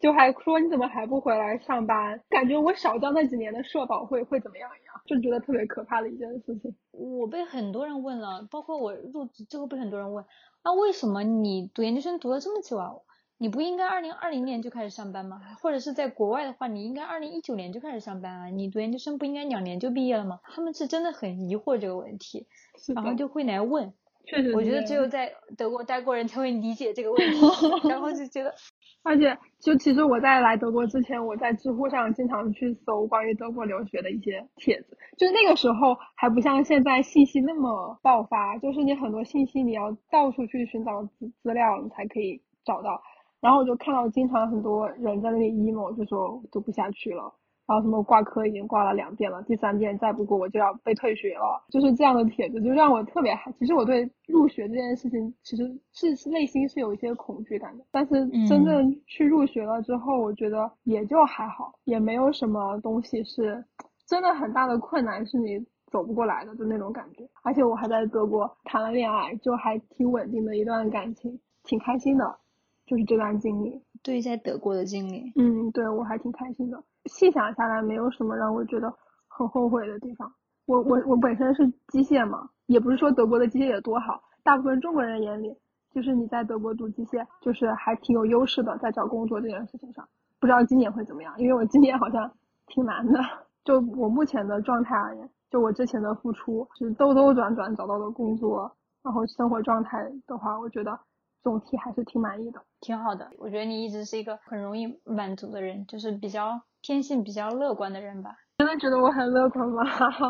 就还说你怎么还不回来上班？感觉我少交那几年的社保会会怎么样一样，就觉得特别可怕的一件事情。我被很多人问了，包括我入职之后被很多人问，啊，为什么你读研究生读了这么久啊？你不应该二零二零年就开始上班吗？或者是在国外的话，你应该二零一九年就开始上班啊？你读研究生不应该两年就毕业了吗？他们是真的很疑惑这个问题，然后就会来问。确实我觉得只有在德国待过人才会理解这个问题，然后就觉得 而且，就其实我在来德国之前，我在知乎上经常去搜关于德国留学的一些帖子。就是那个时候还不像现在信息那么爆发，就是你很多信息你要到处去寻找资资料，你才可以找到。然后我就看到经常很多人在那里 emo，就说读不下去了。然后什么挂科已经挂了两遍了，第三遍再不过我就要被退学了，就是这样的帖子，就让我特别害。其实我对入学这件事情其实是是内心是有一些恐惧感的，但是真正去入学了之后，我觉得也就还好，也没有什么东西是真的很大的困难是你走不过来的，就那种感觉。而且我还在德国谈了恋爱，就还挺稳定的一段感情，挺开心的，就是这段经历。对在德国的经历，嗯，对我还挺开心的。细想下来，没有什么让我觉得很后悔的地方。我我我本身是机械嘛，也不是说德国的机械有多好，大部分中国人眼里，就是你在德国读机械，就是还挺有优势的，在找工作这件事情上。不知道今年会怎么样，因为我今年好像挺难的。就我目前的状态而言，就我之前的付出是兜兜转转找到的工作，然后生活状态的话，我觉得总体还是挺满意的。挺好的。我觉得你一直是一个很容易满足的人，就是比较天性比较乐观的人吧。真的觉得我很乐观吗？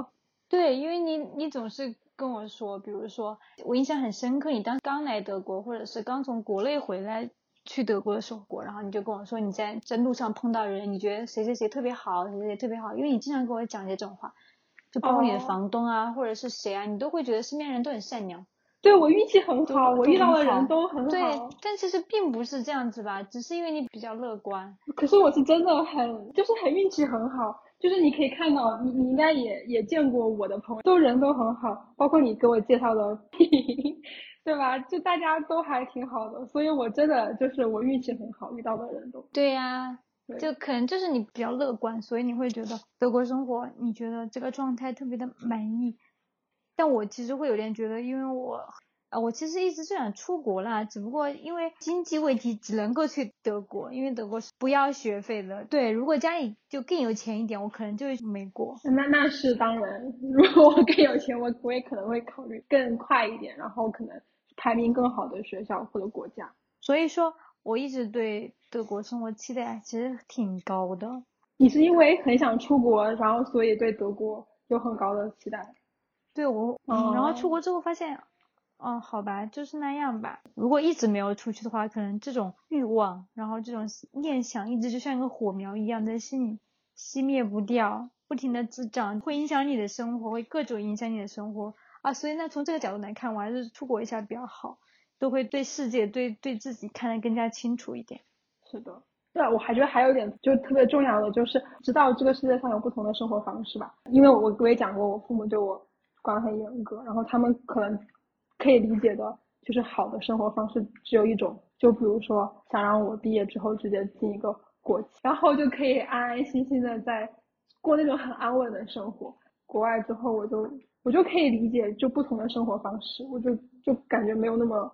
对，因为你你总是跟我说，比如说我印象很深刻，你当刚来德国，或者是刚从国内回来去德国的时候，然后你就跟我说你在在路上碰到人，你觉得谁谁谁特别好，谁谁谁特别好，因为你经常跟我讲这种话，就包括你的哦房东啊，或者是谁啊，你都会觉得身边人都很善良。对我运气很好，我遇到的人都很好对好。，但其实并不是这样子吧，只是因为你比较乐观。可是我是真的很，就是很运气很好，就是你可以看到，你你应该也也见过我的朋友，都人都很好，包括你给我介绍的，对吧？就大家都还挺好的，所以我真的就是我运气很好，遇到的人都。对呀、对就可能就是你比较乐观，所以你会觉得德国生活，你觉得这个状态特别的满意。但我其实会有点觉得，因为我啊，我其实一直就想出国啦，只不过因为经济问题只能够去德国，因为德国是不要学费的。对，如果家里就更有钱一点，我可能就会去美国。那那是当然，如果我更有钱，我我也可能会考虑更快一点，然后可能排名更好的学校或者国家。所以说，我一直对德国生活期待其实挺高的。你是因为很想出国，然后所以对德国有很高的期待。对我，嗯，然后哦出国之后发现，哦，好吧，就是那样吧。如果一直没有出去的话，可能这种欲望，然后这种念想，一直就像一个火苗一样在心里熄灭不掉，不停的滋长，会影响你的生活，会各种影响你的生活啊。所以呢，从这个角度来看，我还是出国一下比较好，都会对世界、对对自己看得更加清楚一点。是的，对，我还觉得还有一点就特别重要的，就是知道这个世界上有不同的生活方式吧。因为我我也讲过，我父母对我管很严格，然后他们可能可以理解的，就是好的生活方式只有一种，就比如说想让我毕业之后直接进一个国企，然后就可以安安心心的在过那种很安稳的生活。国外之后，我就我就可以理解就不同的生活方式，我就就感觉没有那么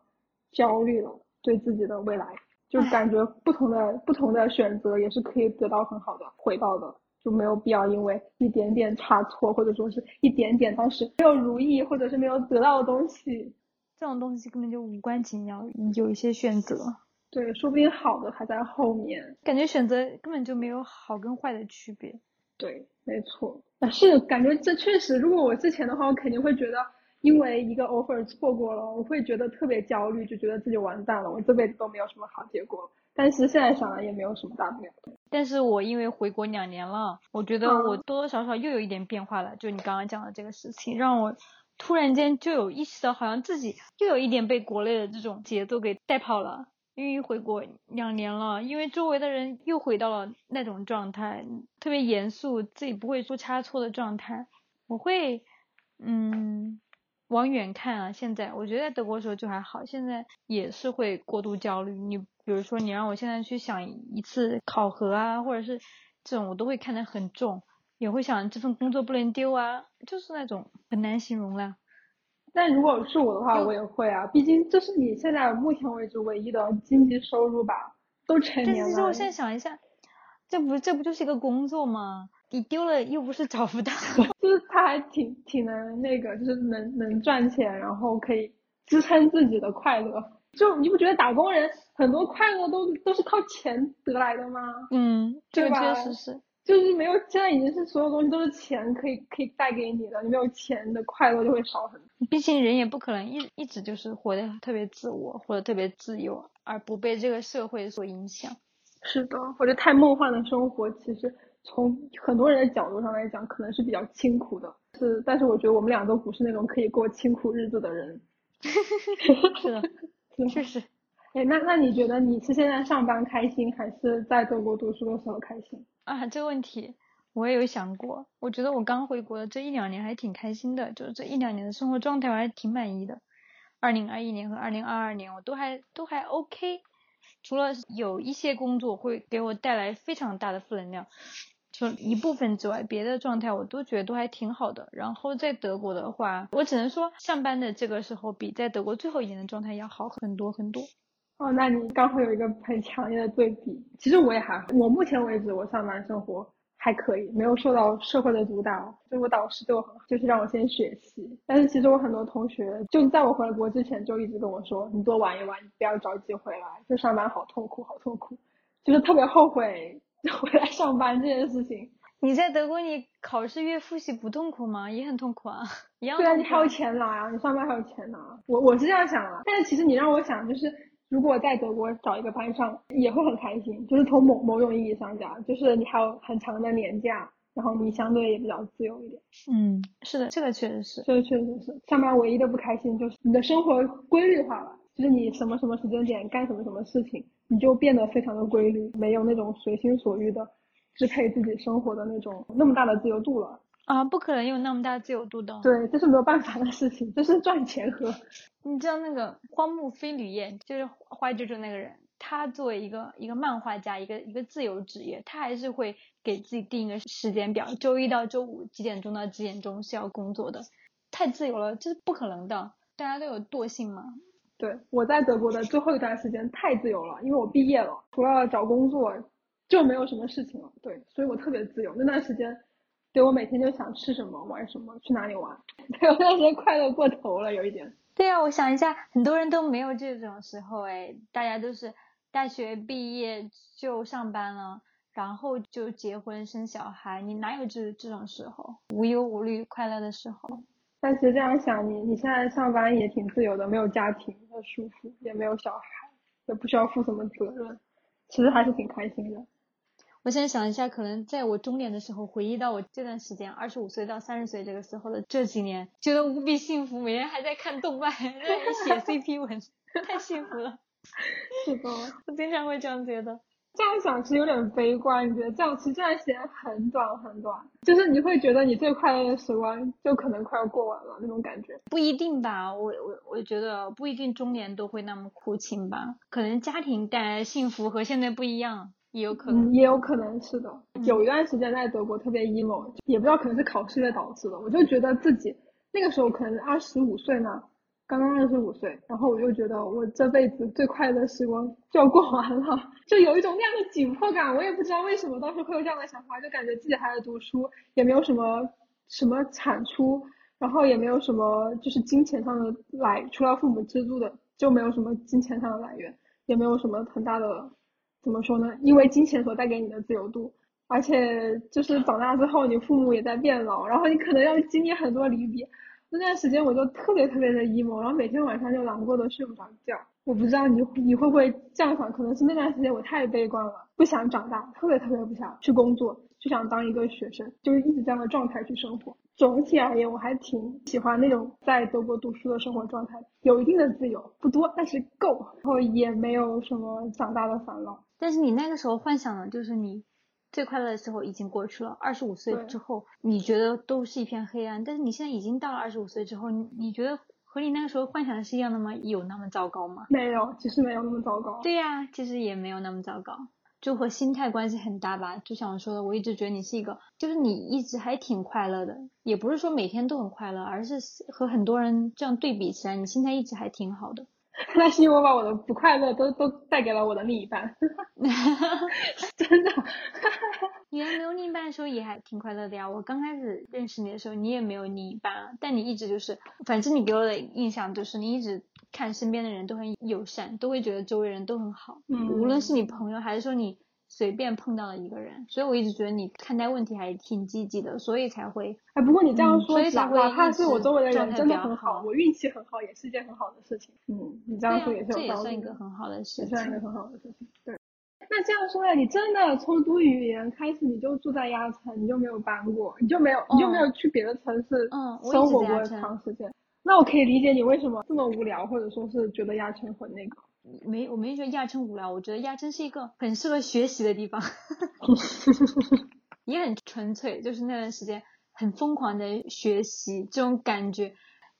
焦虑了，对自己的未来。就感觉不同的不同的选择也是可以得到很好的回报的，就没有必要因为一点点差错，或者说是一点点当时没有如意，或者是没有得到的东西，这种东西根本就无关紧要，有一些选择，对，说不定好的还在后面。感觉选择根本就没有好跟坏的区别。对，没错。但是感觉这确实，如果我之前的话，我肯定会觉得，因为一个 offer 错过了，我会觉得特别焦虑，就觉得自己完蛋了，我这辈子都没有什么好结果。但是现在想来也没有什么大不了的。但是我因为回国两年了，我觉得嗯我多多少少又有一点变化了。就你刚刚讲的这个事情，让我突然间就有意识到，好像自己又有一点被国内的这种节奏给带跑了。因为回国两年了，因为周围的人又回到了那种状态，特别严肃，自己不会出差错的状态。我会，嗯，往远看啊。现在我觉得在德国的时候就还好，现在也是会过度焦虑。你比如说，你让我现在去想一次考核啊，或者是这种，我都会看得很重，也会想这份工作不能丢啊，就是那种很难形容了。但如果是我的话，我也会啊，毕竟这是你现在目前为止唯一的经济收入吧，都成但年了其实我现在想一下，这不这不就是一个工作吗？你丢了又不是找不到。就是他还挺挺能那个，就是能能赚钱，然后可以支撑自己的快乐。就你不觉得打工人很多快乐都都是靠钱得来的吗？嗯，这个确实是。就是没有，现在已经是所有东西都是钱可以可以带给你的，你没有钱的快乐就会少很多。毕竟人也不可能一一直就是活得特别自我或者特别自由，而不被这个社会所影响。是的，我觉得太梦幻的生活，其实从很多人的角度上来讲，可能是比较清苦的。是，但是我觉得我们俩都不是那种可以过清苦日子的人。是的，是确实。哎，那那你觉得你是现在上班开心，还是在德国读书的时候开心？啊，这个问题我也有想过。我觉得我刚回国的这一两年还挺开心的，就是这一两年的生活状态我还挺满意的。二零二一年和二零二二年我都还都还 OK，除了有一些工作会给我带来非常大的负能量，就一部分之外，别的状态我都觉得都还挺好的。然后在德国的话，我只能说上班的这个时候比在德国最后一年的状态要好很多很多。哦，那你刚好有一个很强烈的对比。其实我也还好，我目前为止我上班生活还可以，没有受到社会的毒打。就我导师对我很好，就是让我先学习。但是其实我很多同学，就在我回国之前就一直跟我说，你多玩一玩，你不要着急回来，就上班好痛苦，好痛苦，就是特别后悔 回来上班这件事情。你在德国，你考试月复习不痛苦吗？也很痛苦啊，一样对啊，你还有钱拿呀，你上班还有钱拿。我我是这样想的，但是其实你让我想，就是如果在德国找一个班上，也会很开心。就是从某某种意义上讲，就是你还有很长的年假，然后你相对也比较自由一点。嗯，是的，这个确实是。这个确实是上班唯一的不开心，就是你的生活规律化了，就是你什么什么时间点干什么什么事情，你就变得非常的规律，没有那种随心所欲的支配自己生活的那种那么大的自由度了。啊，不可能有那么大自由度的。，对，这是没有办法的事情，这是赚钱和 你知道那个荒木飞吕彦，就是花之助那个人，他作为一个一个漫画家，一个一个自由职业，他还是会给自己定一个时间表，周一到周五几点钟到几点钟是要工作的，太自由了，这是不可能的。大家都有惰性嘛。对，我在德国的最后一段时间太自由了，因为我毕业了，除了找工作就没有什么事情了。对，所以我特别自由。那段时间，对我每天就想吃什么、玩什么、去哪里玩。对我那时候快乐过头了，有一点。对啊，我想一下，很多人都没有这种时候哎，大家都是大学毕业就上班了，然后就结婚生小孩，你哪有这这种时候无忧无虑、快乐的时候？但其实这样想，你你现在上班也挺自由的，没有家庭很舒服，也没有小孩，也不需要负什么责任，其实还是挺开心的。我现在想一下，可能在我中年的时候，回忆到我这段时间，二十五岁到三十岁这个时候的这几年，觉得无比幸福，每天还在看动漫，在写 CP 文，太幸福了。是的，我经常会这样觉得。这样想其实有点悲观，你觉得这样其实这段时间很短很短，就是你会觉得你最快乐的时光就可能快要过完了那种感觉。不一定吧，我我我觉得不一定中年都会那么苦情吧，可能家庭带来的幸福和现在不一样，也有可能。嗯，也有可能是的。有一段时间在德国特别 emo，也不知道可能是考试的导致的，我就觉得自己那个时候可能二十五岁嘛，刚刚二十五岁，然后我就觉得我这辈子最快乐的时光就要过完了，就有一种那样的紧迫感。我也不知道为什么当时会有这样的想法，就感觉自己还在读书，也没有什么什么产出，然后也没有什么就是金钱上的来，除了父母资助的，就没有什么金钱上的来源，也没有什么很大的怎么说呢？因为金钱所带给你的自由度，而且就是长大之后，你父母也在变老，然后你可能要经历很多离别。那段时间我就特别特别的 emo，然后每天晚上就难过的睡不着觉。我不知道你你会不会这样想，可能是那段时间我太悲观了，不想长大，特别特别不想去工作，就想当一个学生，就是一直这样的状态去生活。总体而言，我还挺喜欢那种在德国读书的生活状态，有一定的自由，不多，但是够，然后也没有什么长大的烦恼。但是你那个时候幻想的就是你最快乐的时候已经过去了，二十五岁之后你觉得都是一片黑暗，但是你现在已经到了二十五岁之后，你你觉得和你那个时候幻想的是一样的吗？有那么糟糕吗？没有，其实没有那么糟糕。对呀、其实也没有那么糟糕，就和心态关系很大吧。就像我说的，我一直觉得你是一个，就是你一直还挺快乐的，也不是说每天都很快乐，而是和很多人这样对比起来，你心态一直还挺好的。那是因为我把我的不快乐都都带给了我的另一半，真的。你还没有另一半的时候也还挺快乐的呀。我刚开始认识你的时候，你也没有另一半啊，但你一直就是，反正你给我的印象就是你一直看身边的人都很友善，都会觉得周围人都很好，嗯无论是你朋友还是说你随便碰到了一个人，所以我一直觉得你看待问题还挺积极的，所以才会哎，不过你这样嗯说，所以哪哪怕一是我周围的人真的很好，我运气很好，也是一件很好的事情。嗯，你这样说也也是有道理的。算一个很好的事也算一个情。很好的事情。对，那这样说来，你真的从读语言开始，你就住在鸭城，你就没有搬过，你就没有，你就没有去别的城市嗯生活过长时间。那我可以理解你为什么这么无聊，或者说是觉得鸭城很那个。没，我没觉得亚琛无聊，我觉得亚琛是一个很适合学习的地方，也很纯粹，就是那段时间很疯狂的学习这种感觉。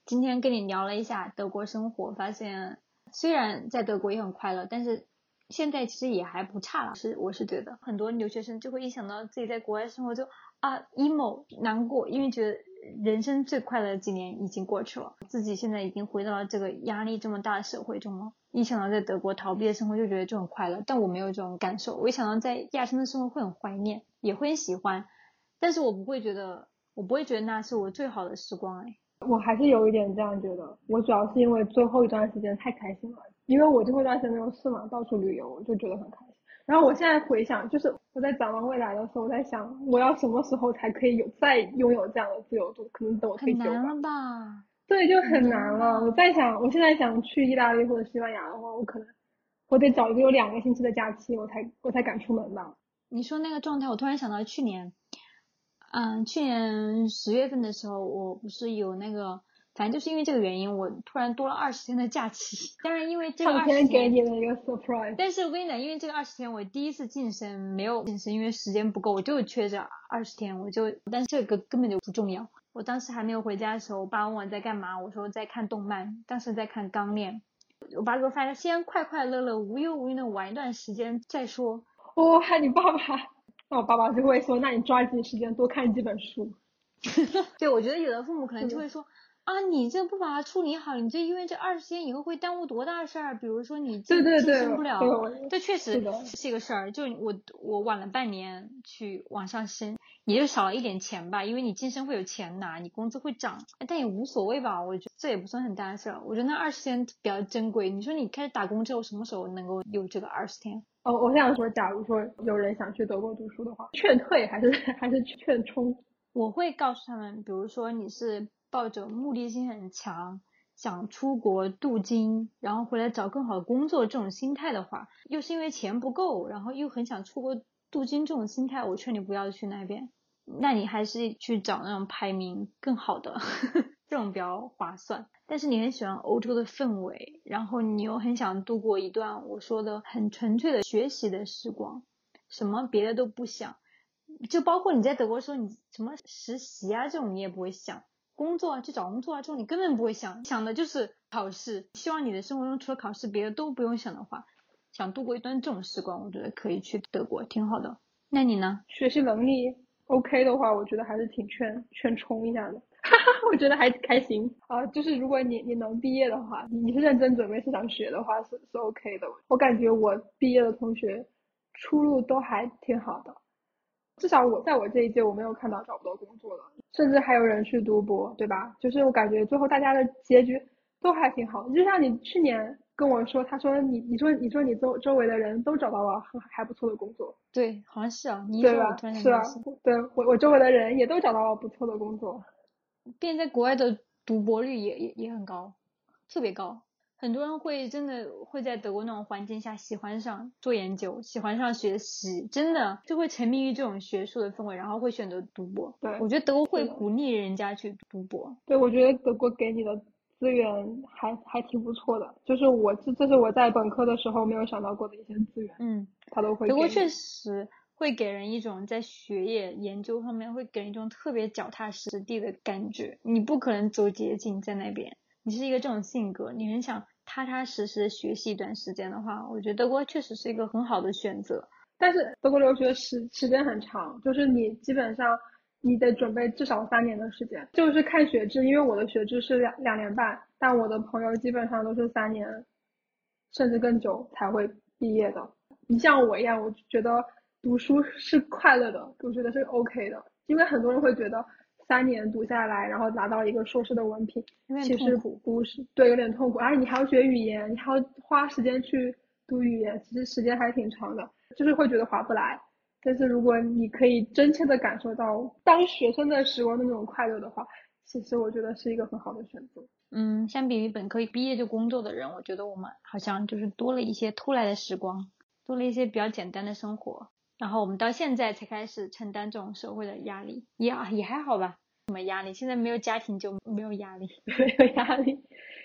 今天跟你聊了一下德国生活，发现虽然在德国也很快乐，但是现在其实也还不差了。是我是觉得很多留学生就会一想到自己在国外生活就啊 emo 难过，因为觉得人生最快乐的几年已经过去了，自己现在已经回到了这个压力这么大的社会中了。一想到在德国逃避的生活，就觉得就很快乐，但我没有这种感受。我一想到在亚琛的生活会很怀念，也会很喜欢，但是我不会觉得，我不会觉得那是我最好的时光。哎，我还是有一点这样觉得，我主要是因为最后一段时间太开心了，因为我最后一段时间没有事嘛，到处旅游，我就觉得很开心。然后我现在回想，就是我在展望未来的时候，我在想，我要什么时候才可以有再拥有这样的自由度？可能等我退休吧。很难了吧？对，就很很难了。我在想，我现在想去意大利或者西班牙的话，我可能我得找一个有两个星期的假期，我才我才敢出门吧。你说那个状态，我突然想到去年，嗯，去年十月份的时候，我不是有那个，反正就是因为这个原因，我突然多了二十天的假期。当然，因为这个二十天给，你的一个 surprise。但是我跟你讲，因为这个二十天我第一次晋升，没有晋升，因为时间不够，我就缺这二十天，我就，但这个根本就不重要。我当时还没有回家的时候，我爸问我在干嘛，我说在看动漫，当时在看《钢炼》。我爸给我发个，先快快乐乐、无忧无虑的玩一段时间再说。我、哦、喊你爸爸，那我爸爸就会说，那你抓紧时间多看几本书。对，我觉得有的父母可能就会说啊，你这不把它处理好，你这因为这二十天以后会耽误多大事儿？比如说你晋升不了，这确实是一个事儿。就我我晚了半年去往上升，也就少了一点钱吧，因为你晋升会有钱拿，你工资会涨，哎但也无所谓吧。我觉得这也不算很大的事儿。我觉得那二十天比较珍贵。你说你开始打工之后，什么时候能够有这个二十天？哦，我想说，假如说有人想去德国读书的话，劝退还是 还是劝冲？我会告诉他们，比如说你是抱着目的性很强，想出国镀金，然后回来找更好的工作这种心态的话，又是因为钱不够，然后又很想出国镀金这种心态，我劝你不要去那边。那你还是去找那种排名更好的，这种比较划算。但是你很喜欢欧洲的氛围，然后你又很想度过一段我说的很纯粹的学习的时光，什么别的都不想。就包括你在德国时候，你什么实习啊这种你也不会想，工作啊去找工作啊这种你根本不会想，想的就是考试。希望你的生活中除了考试，别的都不用想的话，想度过一段这种时光，我觉得可以去德国，挺好的。那你呢？学习能力 OK 的话，我觉得还是挺劝劝冲一下的。哈 哈我觉得还开心啊、就是如果你你能毕业的话，你你是认真准备是想学的话，是是 OK 的。我感觉我毕业的同学出路都还挺好的，至少我在我这一届我没有看到找不到工作的，甚至还有人去读博，对吧？就是我感觉最后大家的结局都还挺好。就像你去年跟我说，他说你你说你说你周周围的人都找到了很还不错的工作，对，好像是啊，你一对吧？是啊对我我周围的人也都找到了不错的工作。并且在国外的读博率也也也很高，特别高。很多人会真的会在德国那种环境下喜欢上做研究，喜欢上学习，真的就会沉迷于这种学术的氛围，然后会选择读博。对我觉得德国会鼓励人家去读博。对，我觉得德国给你的资源还还挺不错的，就是我这这是我在本科的时候没有想到过的一些资源，嗯，他都会德国确实会给人一种在学业研究方面会给人一种特别脚踏实地的感觉。你不可能走捷径在那边，你是一个这种性格，你很想踏踏实实学习一段时间的话，我觉得德国确实是一个很好的选择。但是德国留学时时间很长，就是你基本上你得准备至少三年的时间，就是看学制，因为我的学制是两两年半，但我的朋友基本上都是三年，甚至更久才会毕业的。你像我一样，我觉得读书是快乐的，我觉得是 OK 的，因为很多人会觉得三年读下来，然后拿到一个硕士的文凭，其实痛苦不是，对，有点痛苦，而且你还要学语言，你还要花时间去读语言，其实时间还挺长的，就是会觉得划不来。但是如果你可以真切的感受到当学生的时光的那种快乐的话，其实我觉得是一个很好的选择。嗯，相比于本科毕业就工作的人，我觉得我们好像就是多了一些偷来的时光，多了一些比较简单的生活。然后我们到现在才开始承担这种社会的压力，也也还好吧。什么压力？现在没有家庭就没有压力。没有压力，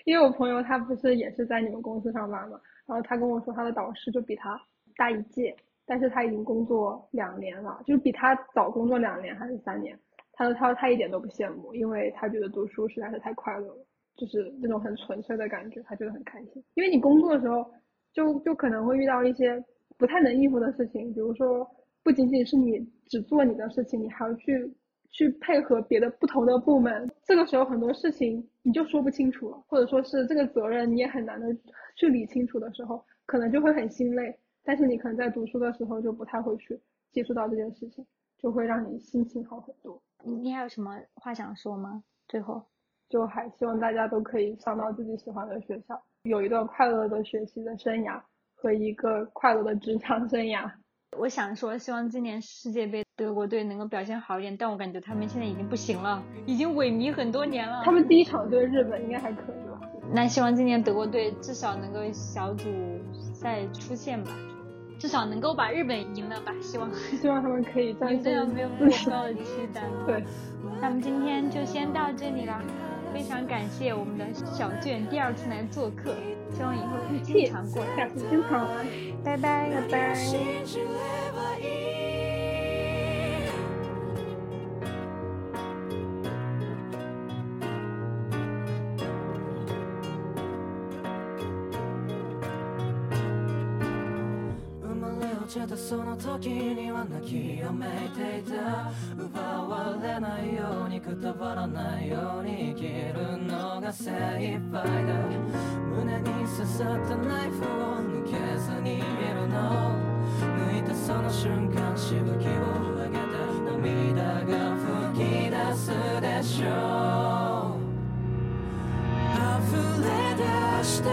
因为我朋友他不是也是在你们公司上班嘛，然后他跟我说他的导师就比他大一届，但是他已经工作两年了，就是比他早工作两年还是三年。他说他说他一点都不羡慕，因为他觉得读书实在是太快乐了，就是那种很纯粹的感觉，他觉得很开心。因为你工作的时候就就可能会遇到一些不太能应付的事情，比如说不仅仅是你只做你的事情，你还要去去配合别的不同的部门，这个时候很多事情你就说不清楚了，或者说是这个责任你也很难的去理清楚的时候，可能就会很心累。但是你可能在读书的时候就不太会去接触到这件事情，就会让你心情好很多。你你还有什么话想说吗？最后，就还希望大家都可以上到自己喜欢的学校，有一段快乐的学习的生涯和一个快乐的职场生涯。我想说，希望今年世界杯德国队能够表现好一点，但我感觉他们现在已经不行了，已经萎靡很多年了。他们第一场对日本应该还可以吧？那希望今年德国队至少能够小组赛出线吧，至少能够把日本赢了吧，希望。希望他们可以战你这样没有过高的期待。对，那么今天就先到这里啦，非常感谢我们的小卷第二次来做客，希望以后会经常过来。下次经常来。拜拜，拜拜。その時には泣きやめていた。奪われないようにくたばらないように生きるのが精一杯だ。胸に刺さったナイフを抜けずにいるの。抜いたその瞬間しぶきを上げて涙が噴き出すでしょう。溢れ出した